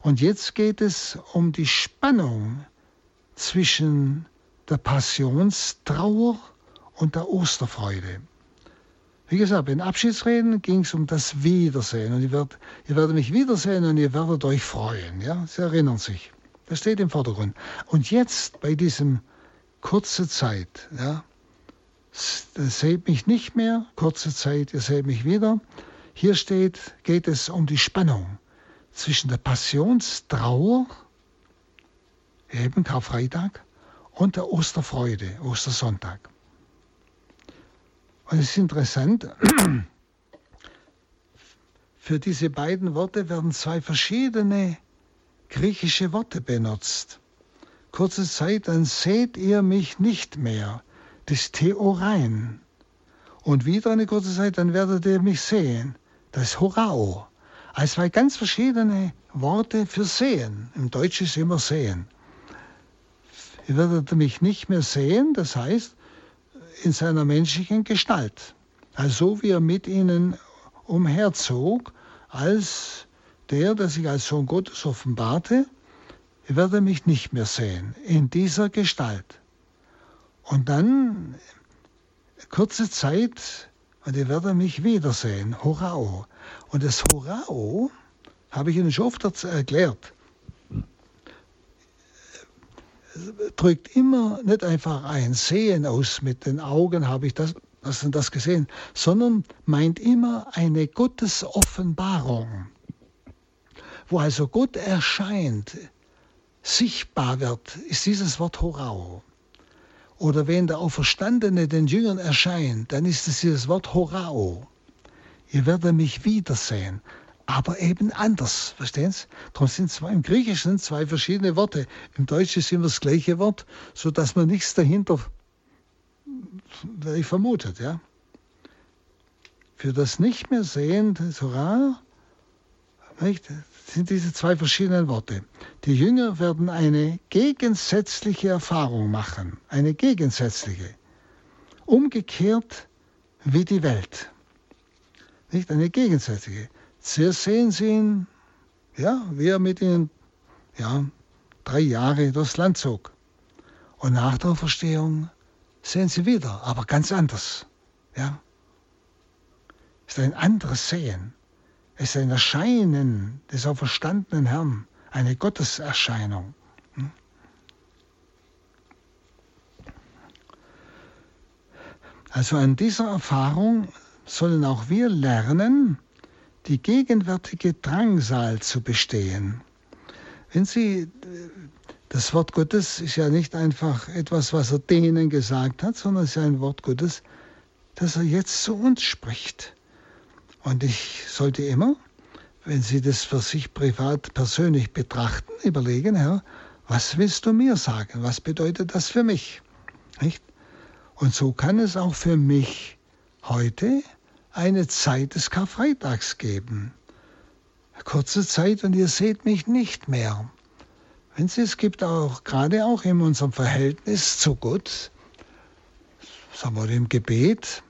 Und jetzt geht es um die Spannung zwischen der Passionstrauer und der Osterfreude. Wie gesagt, in Abschiedsreden ging es um das Wiedersehen. Und ihr werdet, ihr werdet mich wiedersehen und ihr werdet euch freuen. Ja? Sie erinnern sich. Das steht im Vordergrund. Und jetzt bei diesem kurze Zeit, ja, seht mich nicht mehr, kurze Zeit, ihr seht mich wieder. Hier steht, geht es um die Spannung zwischen der Passionstrauer, eben Karfreitag, und der Osterfreude, Ostersonntag. Und es ist interessant, <clears throat> für diese beiden Worte werden zwei verschiedene griechische Worte benutzt. Kurze Zeit, dann seht ihr mich nicht mehr, das Theorein. Und wieder eine kurze Zeit, dann werdet ihr mich sehen, das Horao. Also zwei ganz verschiedene Worte für sehen. Im Deutschen ist immer sehen. Ihr werdet mich nicht mehr sehen, das heißt, in seiner menschlichen Gestalt. Also wie er mit ihnen umherzog, als der, der sich als Sohn Gottes offenbarte, ihr werdet mich nicht mehr sehen, in dieser Gestalt. Und dann, kurze Zeit, und ihr werdet mich wiedersehen, Horao. Und das Horao habe ich Ihnen schon oft erklärt drückt immer nicht einfach ein Sehen aus, mit den Augen habe ich das, das und das gesehen, sondern meint immer eine Gottesoffenbarung, wo also Gott erscheint, sichtbar wird, ist dieses Wort Horao. Oder wenn der Auferstandene den Jüngern erscheint, dann ist es dieses Wort Horao. Ihr werdet mich wiedersehen aber eben anders. Verstehen Sie? Darum sind zwei im Griechischen zwei verschiedene Worte. Im Deutschen sind wir das gleiche Wort, sodass man nichts dahinter vermutet. Ja? Für das nicht mehr sehen, Torah, sind diese zwei verschiedenen Worte. Die Jünger werden eine gegensätzliche Erfahrung machen, eine gegensätzliche, umgekehrt wie die Welt. Nicht eine gegensätzliche. Zuerst sehen sie ihn, ja, wie er mit ihnen ja, drei Jahre durchs Land zog. Und nach der Verstehung sehen sie wieder, aber ganz anders. Ja. Ist ein anderes Sehen. Es ist ein Erscheinen des auferstandenen Herrn, eine Gotteserscheinung. Also an dieser Erfahrung sollen auch wir lernen, die gegenwärtige Drangsal zu bestehen. Wenn Sie, das Wort Gottes ist ja nicht einfach etwas, was er denen gesagt hat, sondern es ist ein Wort Gottes, das er jetzt zu uns spricht. Und ich sollte immer, wenn Sie das für sich privat persönlich betrachten, überlegen, Herr, was willst du mir sagen? Was bedeutet das für mich? Nicht? Und so kann es auch für mich heute eine Zeit des Karfreitags geben. Kurze Zeit und ihr seht mich nicht mehr. Wenn Sie, es gibt auch, gerade auch in unserem Verhältnis zu Gott, sagen wir im Gebet,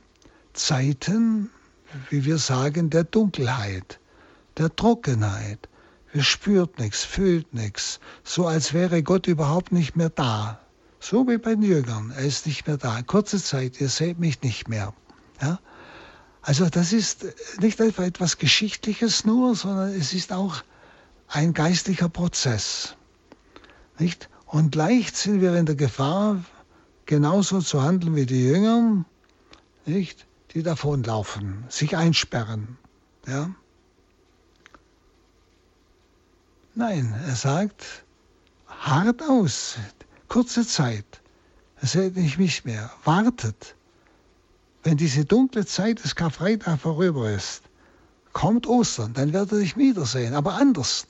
Zeiten, wie wir sagen, der Dunkelheit, der Trockenheit. Wir spürt nichts, fühlt nichts, so als wäre Gott überhaupt nicht mehr da. So wie bei den Jüngern, er ist nicht mehr da. Kurze Zeit, ihr seht mich nicht mehr. Ja? Also das ist nicht einfach etwas Geschichtliches nur, sondern es ist auch ein geistlicher Prozess. Nicht? Und leicht sind wir in der Gefahr, genauso zu handeln wie die Jünger, nicht? Die davonlaufen, sich einsperren. Ja? Nein, er sagt, hart aus, kurze Zeit, es seht nicht mich mehr, wartet. Wenn diese dunkle Zeit des Karfreitag vorüber ist, kommt Ostern, dann werdet ihr dich wiedersehen, aber anders.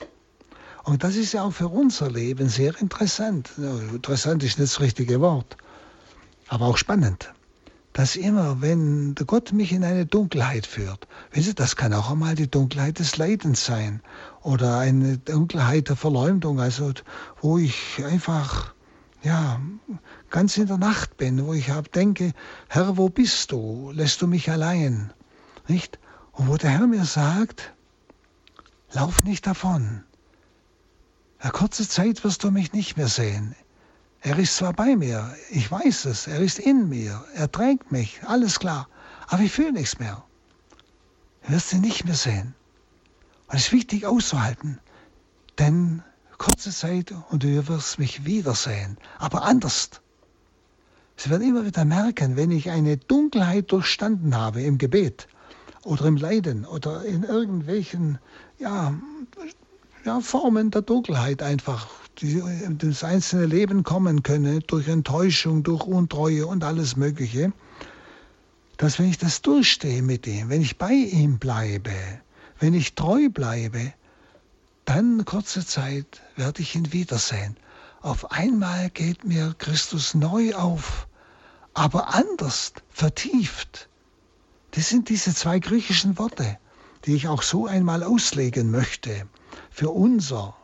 Und das ist ja auch für unser Leben sehr interessant. Interessant ist nicht das richtige Wort, aber auch spannend. Dass immer, wenn Gott mich in eine Dunkelheit führt, wissen Sie, das kann auch einmal die Dunkelheit des Leidens sein oder eine Dunkelheit der Verleumdung, also wo ich einfach ja, ganz in der Nacht bin, wo ich denke, Herr, wo bist du? Lässt du mich allein? Nicht? Und wo der Herr mir sagt, lauf nicht davon. Eine kurze Zeit wirst du mich nicht mehr sehen. Er ist zwar bei mir, ich weiß es, er ist in mir, er trägt mich, alles klar, aber ich fühle nichts mehr. Du wirst ihn nicht mehr sehen. Und es ist wichtig auszuhalten, denn kurze Zeit und du wirst mich wiedersehen, aber anders. Sie werden immer wieder merken, wenn ich eine Dunkelheit durchstanden habe im Gebet oder im Leiden oder in irgendwelchen ja, ja, Formen der Dunkelheit einfach, das einzelne Leben kommen können, durch Enttäuschung, durch Untreue und alles Mögliche, dass wenn ich das durchstehe mit ihm, wenn ich bei ihm bleibe, wenn ich treu bleibe, dann kurze Zeit werde ich ihn wiedersehen. Auf einmal geht mir Christus neu auf, aber anders, vertieft. Das sind diese zwei griechischen Worte, die ich auch so einmal auslegen möchte für unser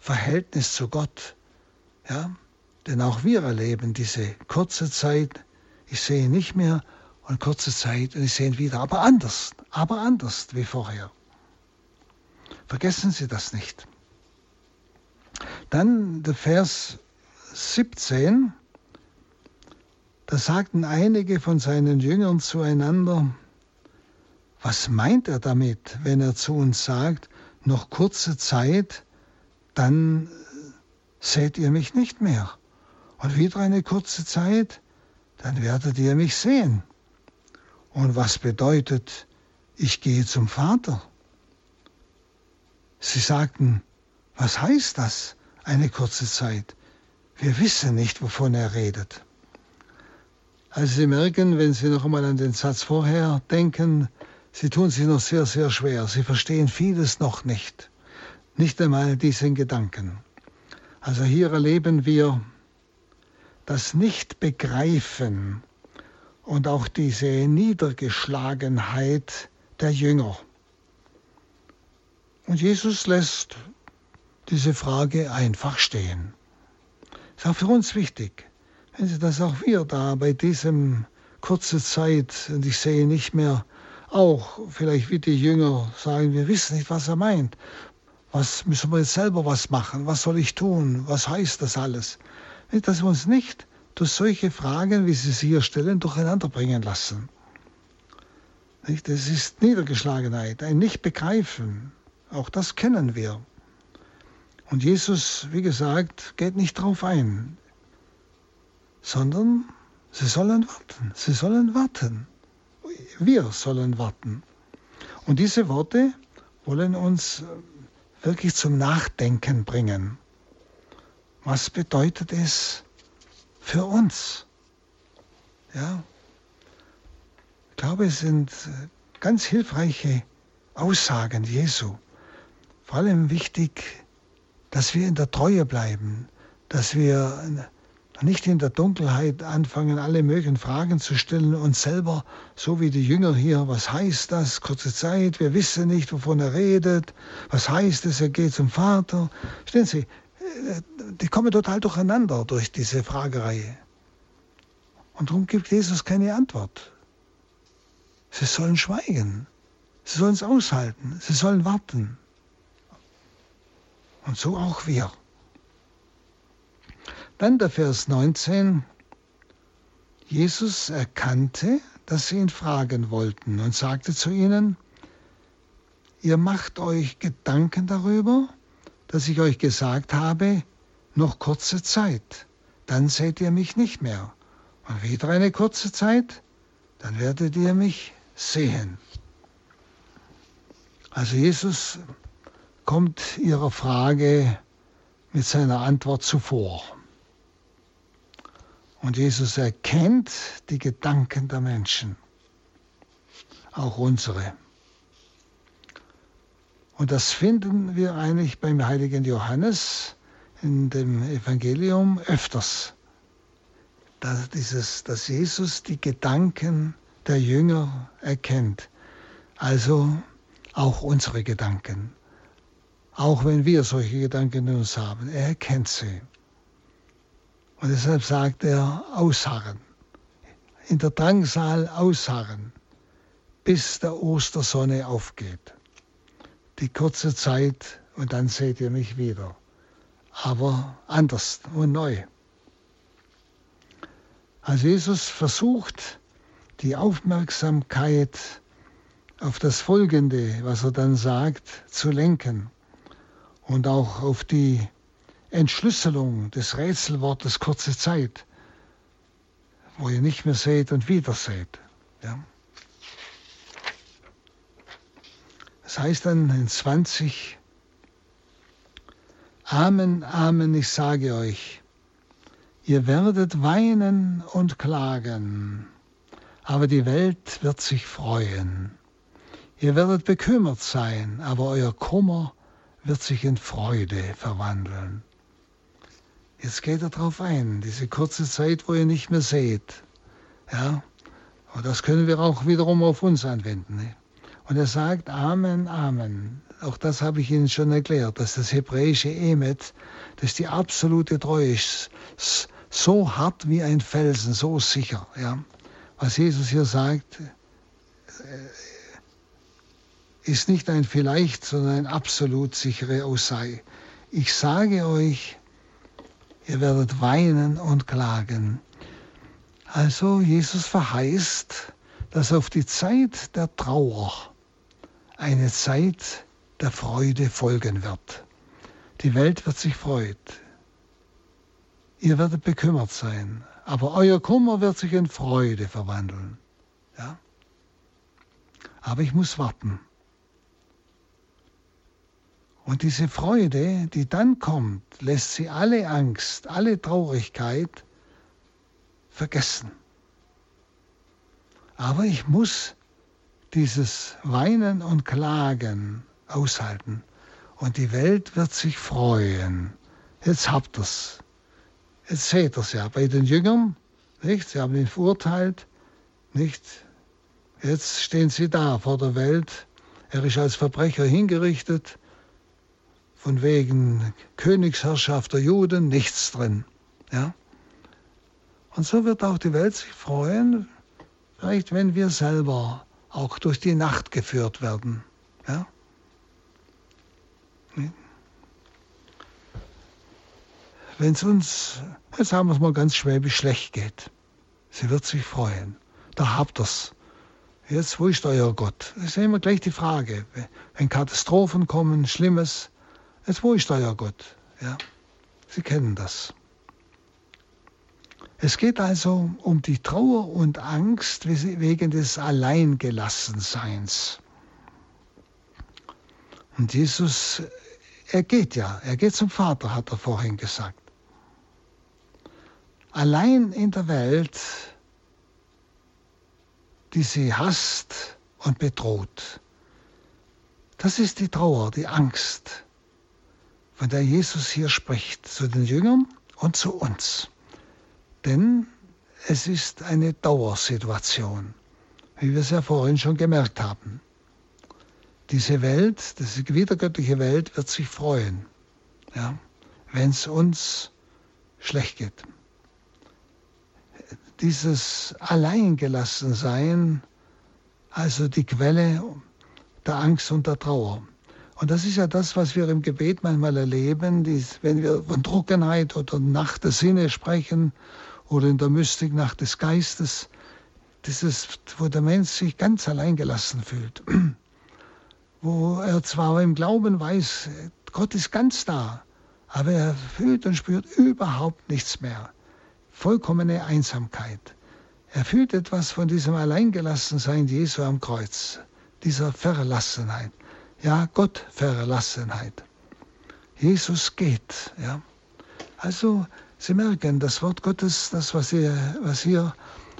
Verhältnis zu Gott. Ja? Denn auch wir erleben diese kurze Zeit, ich sehe nicht mehr und kurze Zeit und ich sehe ihn wieder, aber anders, aber anders wie vorher. Vergessen Sie das nicht. Dann der Vers 17, da sagten einige von seinen Jüngern zueinander, was meint er damit, wenn er zu uns sagt, noch kurze Zeit, dann seht ihr mich nicht mehr. Und wieder eine kurze Zeit, dann werdet ihr mich sehen. Und was bedeutet, ich gehe zum Vater? Sie sagten, was heißt das, eine kurze Zeit? Wir wissen nicht, wovon er redet. Also Sie merken, wenn Sie noch einmal an den Satz vorher denken, Sie tun sich noch sehr, sehr schwer. Sie verstehen vieles noch nicht. Nicht einmal diesen Gedanken. Also hier erleben wir das Nicht-Begreifen und auch diese Niedergeschlagenheit der Jünger. Und Jesus lässt diese Frage einfach stehen. Ist auch für uns wichtig. Wenn Sie das auch wir da bei diesem kurze Zeit und ich sehe nicht mehr auch vielleicht wie die Jünger sagen, wir wissen nicht, was er meint. Was müssen wir jetzt selber was machen? Was soll ich tun? Was heißt das alles? Dass wir uns nicht durch solche Fragen, wie Sie sie hier stellen, durcheinander bringen lassen. Das ist Niedergeschlagenheit, ein Nicht-Begreifen, auch das kennen wir. Und Jesus, wie gesagt, geht nicht drauf ein, sondern sie sollen warten. Sie sollen warten. Wir sollen warten. Und diese Worte wollen uns wirklich zum Nachdenken bringen. Was bedeutet es für uns? Ja, ich glaube, es sind ganz hilfreiche Aussagen Jesu. Vor allem wichtig, dass wir in der Treue bleiben, dass wir Nicht in der Dunkelheit anfangen, alle möglichen Fragen zu stellen und selber, so wie die Jünger hier, was heißt das? Kurze Zeit, wir wissen nicht, wovon er redet. Was heißt es, er geht zum Vater? Stellen Sie, die kommen total durcheinander durch diese Fragereihe. Und darum gibt Jesus keine Antwort. Sie sollen schweigen. Sie sollen es aushalten. Sie sollen warten. Und so auch wir. Dann der Vers 19. Jesus erkannte, dass sie ihn fragen wollten und sagte zu ihnen, ihr macht euch Gedanken darüber, dass ich euch gesagt habe, noch kurze Zeit, dann seht ihr mich nicht mehr. Und wieder eine kurze Zeit, dann werdet ihr mich sehen. Also Jesus kommt ihrer Frage mit seiner Antwort zuvor. Und Jesus erkennt die Gedanken der Menschen, auch unsere. Und das finden wir eigentlich beim heiligen Johannes in dem Evangelium öfters. Dass, dieses, dass Jesus die Gedanken der Jünger erkennt. Also auch unsere Gedanken. Auch wenn wir solche Gedanken in uns haben. Er erkennt sie. Und deshalb sagt er, ausharren. In der Drangsal ausharren, bis der Ostersonne aufgeht. Die kurze Zeit und dann seht ihr mich wieder. Aber anders und neu. Also Jesus versucht, die Aufmerksamkeit auf das Folgende, was er dann sagt, zu lenken und auch auf die Entschlüsselung des Rätselwortes kurze Zeit, wo ihr nicht mehr seht und wieder seht. Ja. Das heißt dann in 20, Amen, Amen, ich sage euch, ihr werdet weinen und klagen, aber die Welt wird sich freuen. Ihr werdet bekümmert sein, aber euer Kummer wird sich in Freude verwandeln. Jetzt geht er darauf ein, diese kurze Zeit, wo ihr nicht mehr seht. Ja, und das können wir auch wiederum auf uns anwenden. Ne? Und er sagt Amen, Amen. Auch das habe ich Ihnen schon erklärt, dass das hebräische Emet, das die absolute Treue ist, so hart wie ein Felsen, so sicher. Ja. Was Jesus hier sagt, äh, ist nicht ein vielleicht, sondern ein absolut sichere Aussage. Ich sage euch, ihr werdet weinen und klagen. Also Jesus verheißt, dass auf die Zeit der Trauer eine Zeit der Freude folgen wird. Die Welt wird sich freuen. Ihr werdet bekümmert sein, aber euer Kummer wird sich in Freude verwandeln. Ja? Aber ich muss warten. Und diese Freude, die dann kommt, lässt sie alle Angst, alle Traurigkeit vergessen. Aber ich muss dieses Weinen und Klagen aushalten. Und die Welt wird sich freuen. Jetzt habt ihr's. Jetzt seht ihr's ja bei den Jüngern, nicht? Sie haben ihn verurteilt, nicht? Jetzt stehen sie da vor der Welt. Er ist als Verbrecher hingerichtet von wegen Königsherrschaft der Juden nichts drin. Ja? Und so wird auch die Welt sich freuen, vielleicht wenn wir selber auch durch die Nacht geführt werden. Ja? Wenn es uns, jetzt sagen wir es mal ganz schwäbisch, schlecht geht, sie wird sich freuen. Da habt ihr's. Jetzt, wo ist euer Gott? Das ist immer gleich die Frage. Wenn Katastrophen kommen, Schlimmes, Jetzt, wo ist euer Gott? Ja, Sie kennen das. Es geht also um die Trauer und Angst wegen des Alleingelassenseins. Und Jesus, er geht ja, er geht zum Vater, hat er vorhin gesagt. Allein in der Welt, die sie hasst und bedroht. Das ist die Trauer, die Angst von der Jesus hier spricht, zu den Jüngern und zu uns. Denn es ist eine Dauersituation, wie wir es ja vorhin schon gemerkt haben. Diese Welt, diese wiedergöttliche Welt wird sich freuen, ja, wenn es uns schlecht geht. Dieses Alleingelassensein, also die Quelle der Angst und der Trauer. Und das ist ja das, was wir im Gebet manchmal erleben, dies, wenn wir von Trockenheit oder Nacht der Sinne sprechen oder in der Mystik Nacht des Geistes, dieses, wo der Mensch sich ganz allein gelassen fühlt, <clears throat> wo er zwar im Glauben weiß, Gott ist ganz da, aber er fühlt und spürt überhaupt nichts mehr. Vollkommene Einsamkeit. Er fühlt etwas von diesem Alleingelassensein Jesu am Kreuz, dieser Verlassenheit ja, Gottverlassenheit. Jesus geht. Ja. Also, Sie merken, das Wort Gottes, das, was hier, was hier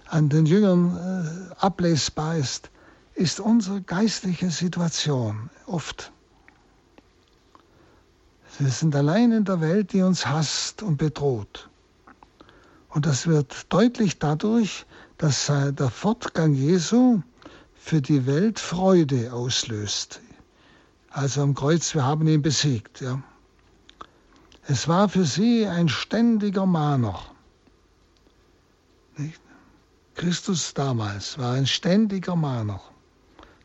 an den Jüngern äh, ablesbar ist, ist unsere geistliche Situation oft. Wir sind allein in der Welt, die uns hasst und bedroht. Und das wird deutlich dadurch, dass der Fortgang Jesu für die Welt Freude auslöst. Also am Kreuz, wir haben ihn besiegt. Ja. Es war für sie ein ständiger Mahner. Nicht? Christus damals war ein ständiger Mahner.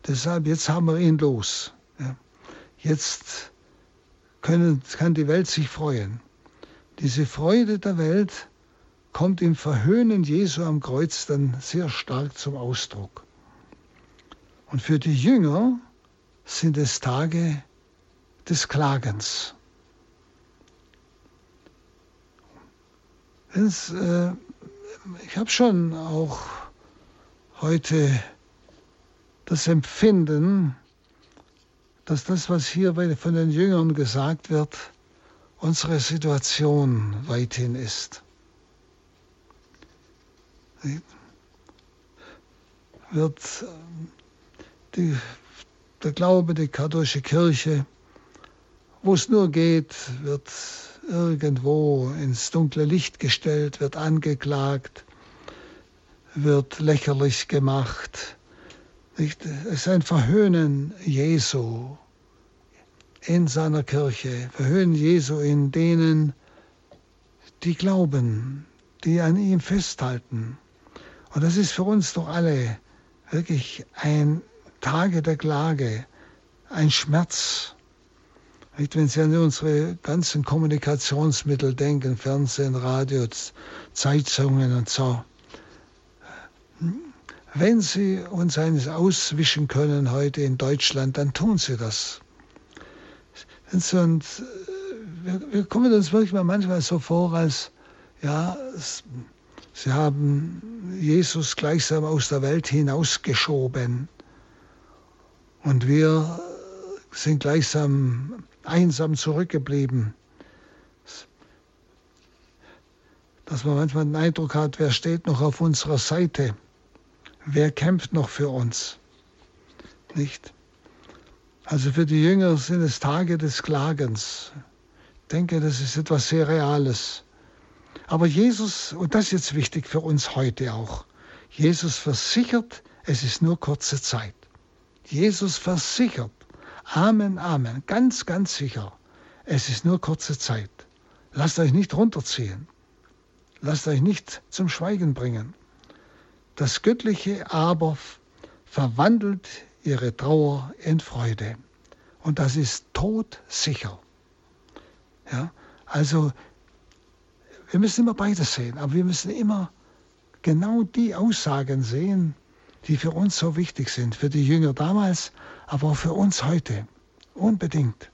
Deshalb, jetzt haben wir ihn los. Ja. Jetzt können, kann die Welt sich freuen. Diese Freude der Welt kommt im Verhöhnen Jesu am Kreuz dann sehr stark zum Ausdruck. Und für die Jünger sind es Tage des Klagens. Es, äh, ich habe schon auch heute das Empfinden, dass das, was hier von den Jüngern gesagt wird, unsere Situation weithin ist. Wird äh, die der Glaube, die katholische Kirche, wo es nur geht, wird irgendwo ins dunkle Licht gestellt, wird angeklagt, wird lächerlich gemacht. Es ist ein Verhöhnen Jesu in seiner Kirche, Verhöhnen Jesu in denen, die glauben, die an ihm festhalten. Und das ist für uns doch alle wirklich ein Tage der Klage, ein Schmerz. Wenn Sie an unsere ganzen Kommunikationsmittel denken, Fernsehen, Radio, Zeitungen und so. Wenn Sie uns eines auswischen können heute in Deutschland, dann tun Sie das. Und wir, wir kommen uns wirklich mal manchmal so vor, als ja, Sie haben Jesus gleichsam aus der Welt hinausgeschoben. Und wir sind gleichsam einsam zurückgeblieben. Dass man manchmal den Eindruck hat, wer steht noch auf unserer Seite? Wer kämpft noch für uns? Nicht? Also für die Jünger sind es Tage des Klagens. Ich denke, das ist etwas sehr Reales. Aber Jesus, und das ist jetzt wichtig für uns heute auch, Jesus versichert, es ist nur kurze Zeit. Jesus versichert, Amen, Amen, ganz, ganz sicher, es ist nur kurze Zeit. Lasst euch nicht runterziehen. Lasst euch nicht zum Schweigen bringen. Das Göttliche aber verwandelt ihre Trauer in Freude. Und das ist todsicher. Ja, also wir müssen immer beides sehen, aber wir müssen immer genau die Aussagen sehen, die für uns so wichtig sind, für die Jünger damals, aber auch für uns heute. Unbedingt.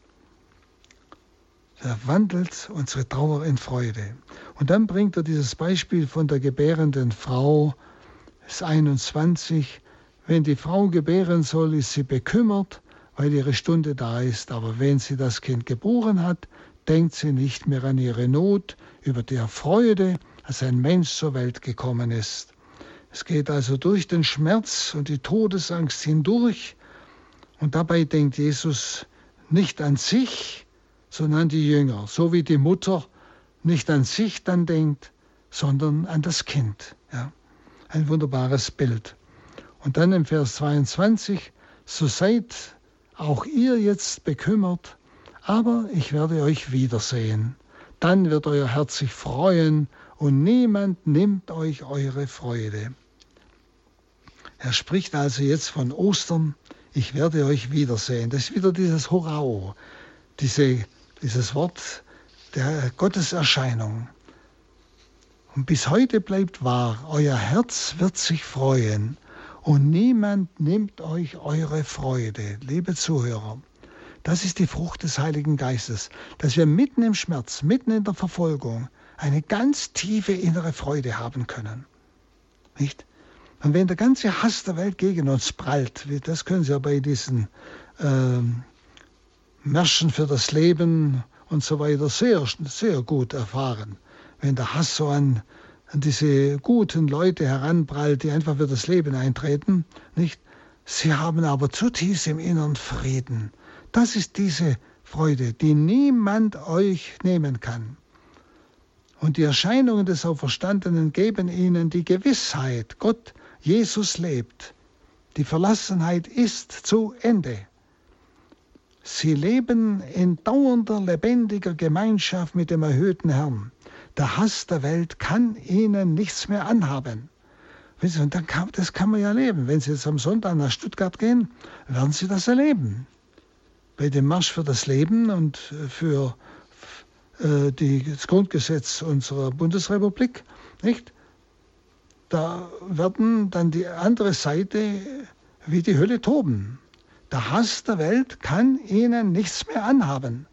Verwandelt unsere Trauer in Freude. Und dann bringt er dieses Beispiel von der gebärenden Frau, das 21. Wenn die Frau gebären soll, ist sie bekümmert, weil ihre Stunde da ist. Aber wenn sie das Kind geboren hat, denkt sie nicht mehr an ihre Not, über der Freude, dass ein Mensch zur Welt gekommen ist. Es geht also durch den Schmerz und die Todesangst hindurch. Und dabei denkt Jesus nicht an sich, sondern an die Jünger. So wie die Mutter nicht an sich dann denkt, sondern an das Kind. Ja. Ein wunderbares Bild. Und dann im Vers 22, so seid auch ihr jetzt bekümmert, aber ich werde euch wiedersehen. Dann wird euer Herz sich freuen und niemand nimmt euch eure Freude. Er spricht also jetzt von Ostern, ich werde euch wiedersehen. Das ist wieder dieses Horao, diese, dieses Wort der Gotteserscheinung. Und bis heute bleibt wahr, euer Herz wird sich freuen und niemand nimmt euch eure Freude, liebe Zuhörer. Das ist die Frucht des Heiligen Geistes, dass wir mitten im Schmerz, mitten in der Verfolgung eine ganz tiefe innere Freude haben können. Nicht? Und wenn der ganze Hass der Welt gegen uns prallt, das können Sie ja bei diesen äh, Märschen für das Leben und so weiter sehr, sehr gut erfahren. Wenn der Hass so an, an diese guten Leute heranprallt, die einfach für das Leben eintreten, nicht? Sie haben aber zutiefst im Inneren Frieden. Das ist diese Freude, die niemand euch nehmen kann. Und die Erscheinungen des Auferstandenen geben ihnen die Gewissheit, Gott Jesus lebt. Die Verlassenheit ist zu Ende. Sie leben in dauernder, lebendiger Gemeinschaft mit dem erhöhten Herrn. Der Hass der Welt kann ihnen nichts mehr anhaben. Und dann kann, das kann man ja erleben. Wenn Sie jetzt am Sonntag nach Stuttgart gehen, werden Sie das erleben. Bei dem Marsch für das Leben und für äh, die, das Grundgesetz unserer Bundesrepublik, nicht? da werden dann die andere Seite wie die Hölle toben. Der Hass der Welt kann ihnen nichts mehr anhaben.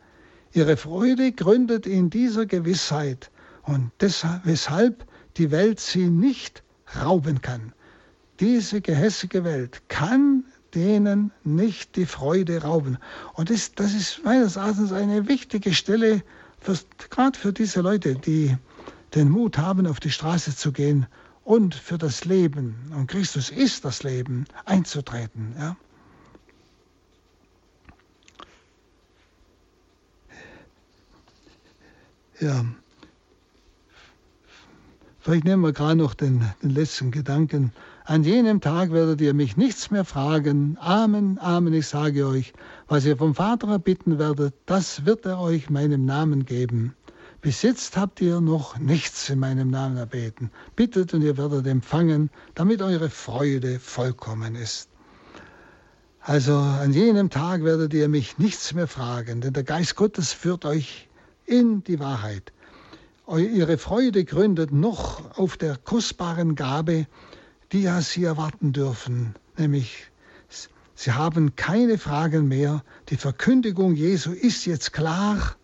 Ihre Freude gründet in dieser Gewissheit und deshalb, weshalb die Welt sie nicht rauben kann. Diese gehässige Welt kann denen nicht die Freude rauben. Und das, das ist meines Erachtens eine wichtige Stelle, gerade für diese Leute, die den Mut haben, auf die Straße zu gehen und für das Leben, und Christus ist das Leben, einzutreten. Ja? Ja. Vielleicht nehmen wir gerade noch den, den letzten Gedanken. An jenem Tag werdet ihr mich nichts mehr fragen. Amen, Amen, ich sage euch, was ihr vom Vater erbitten werdet, das wird er euch meinem Namen geben. Bis jetzt habt ihr noch nichts in meinem Namen erbeten. Bittet und ihr werdet empfangen, damit eure Freude vollkommen ist. Also an jenem Tag werdet ihr mich nichts mehr fragen, denn der Geist Gottes führt euch in die Wahrheit. Ihre Freude gründet noch auf der kostbaren Gabe, die ja Sie erwarten dürfen, nämlich Sie haben keine Fragen mehr. Die Verkündigung Jesu ist jetzt klar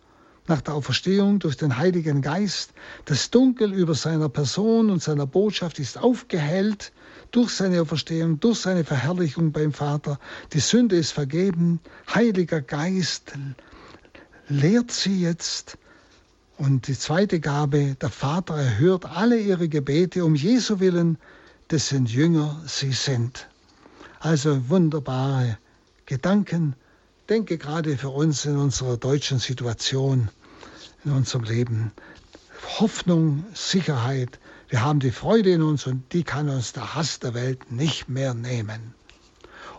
nach der Auferstehung durch den Heiligen Geist. Das Dunkel über seiner Person und seiner Botschaft ist aufgehellt durch seine Auferstehung, durch seine Verherrlichung beim Vater. Die Sünde ist vergeben. Heiliger Geist lehrt sie jetzt. Und die zweite Gabe, der Vater erhört alle ihre Gebete um Jesu willen, dessen Jünger sie sind. Also wunderbare Gedanken denke gerade für uns in unserer deutschen Situation, in unserem Leben. Hoffnung, Sicherheit. Wir haben die Freude in uns und die kann uns der Hass der Welt nicht mehr nehmen.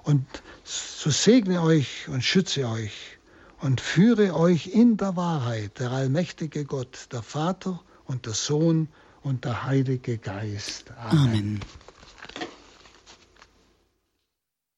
Und so segne euch und schütze euch und führe euch in der Wahrheit, der allmächtige Gott, der Vater und der Sohn und der Heilige Geist. Amen. Amen.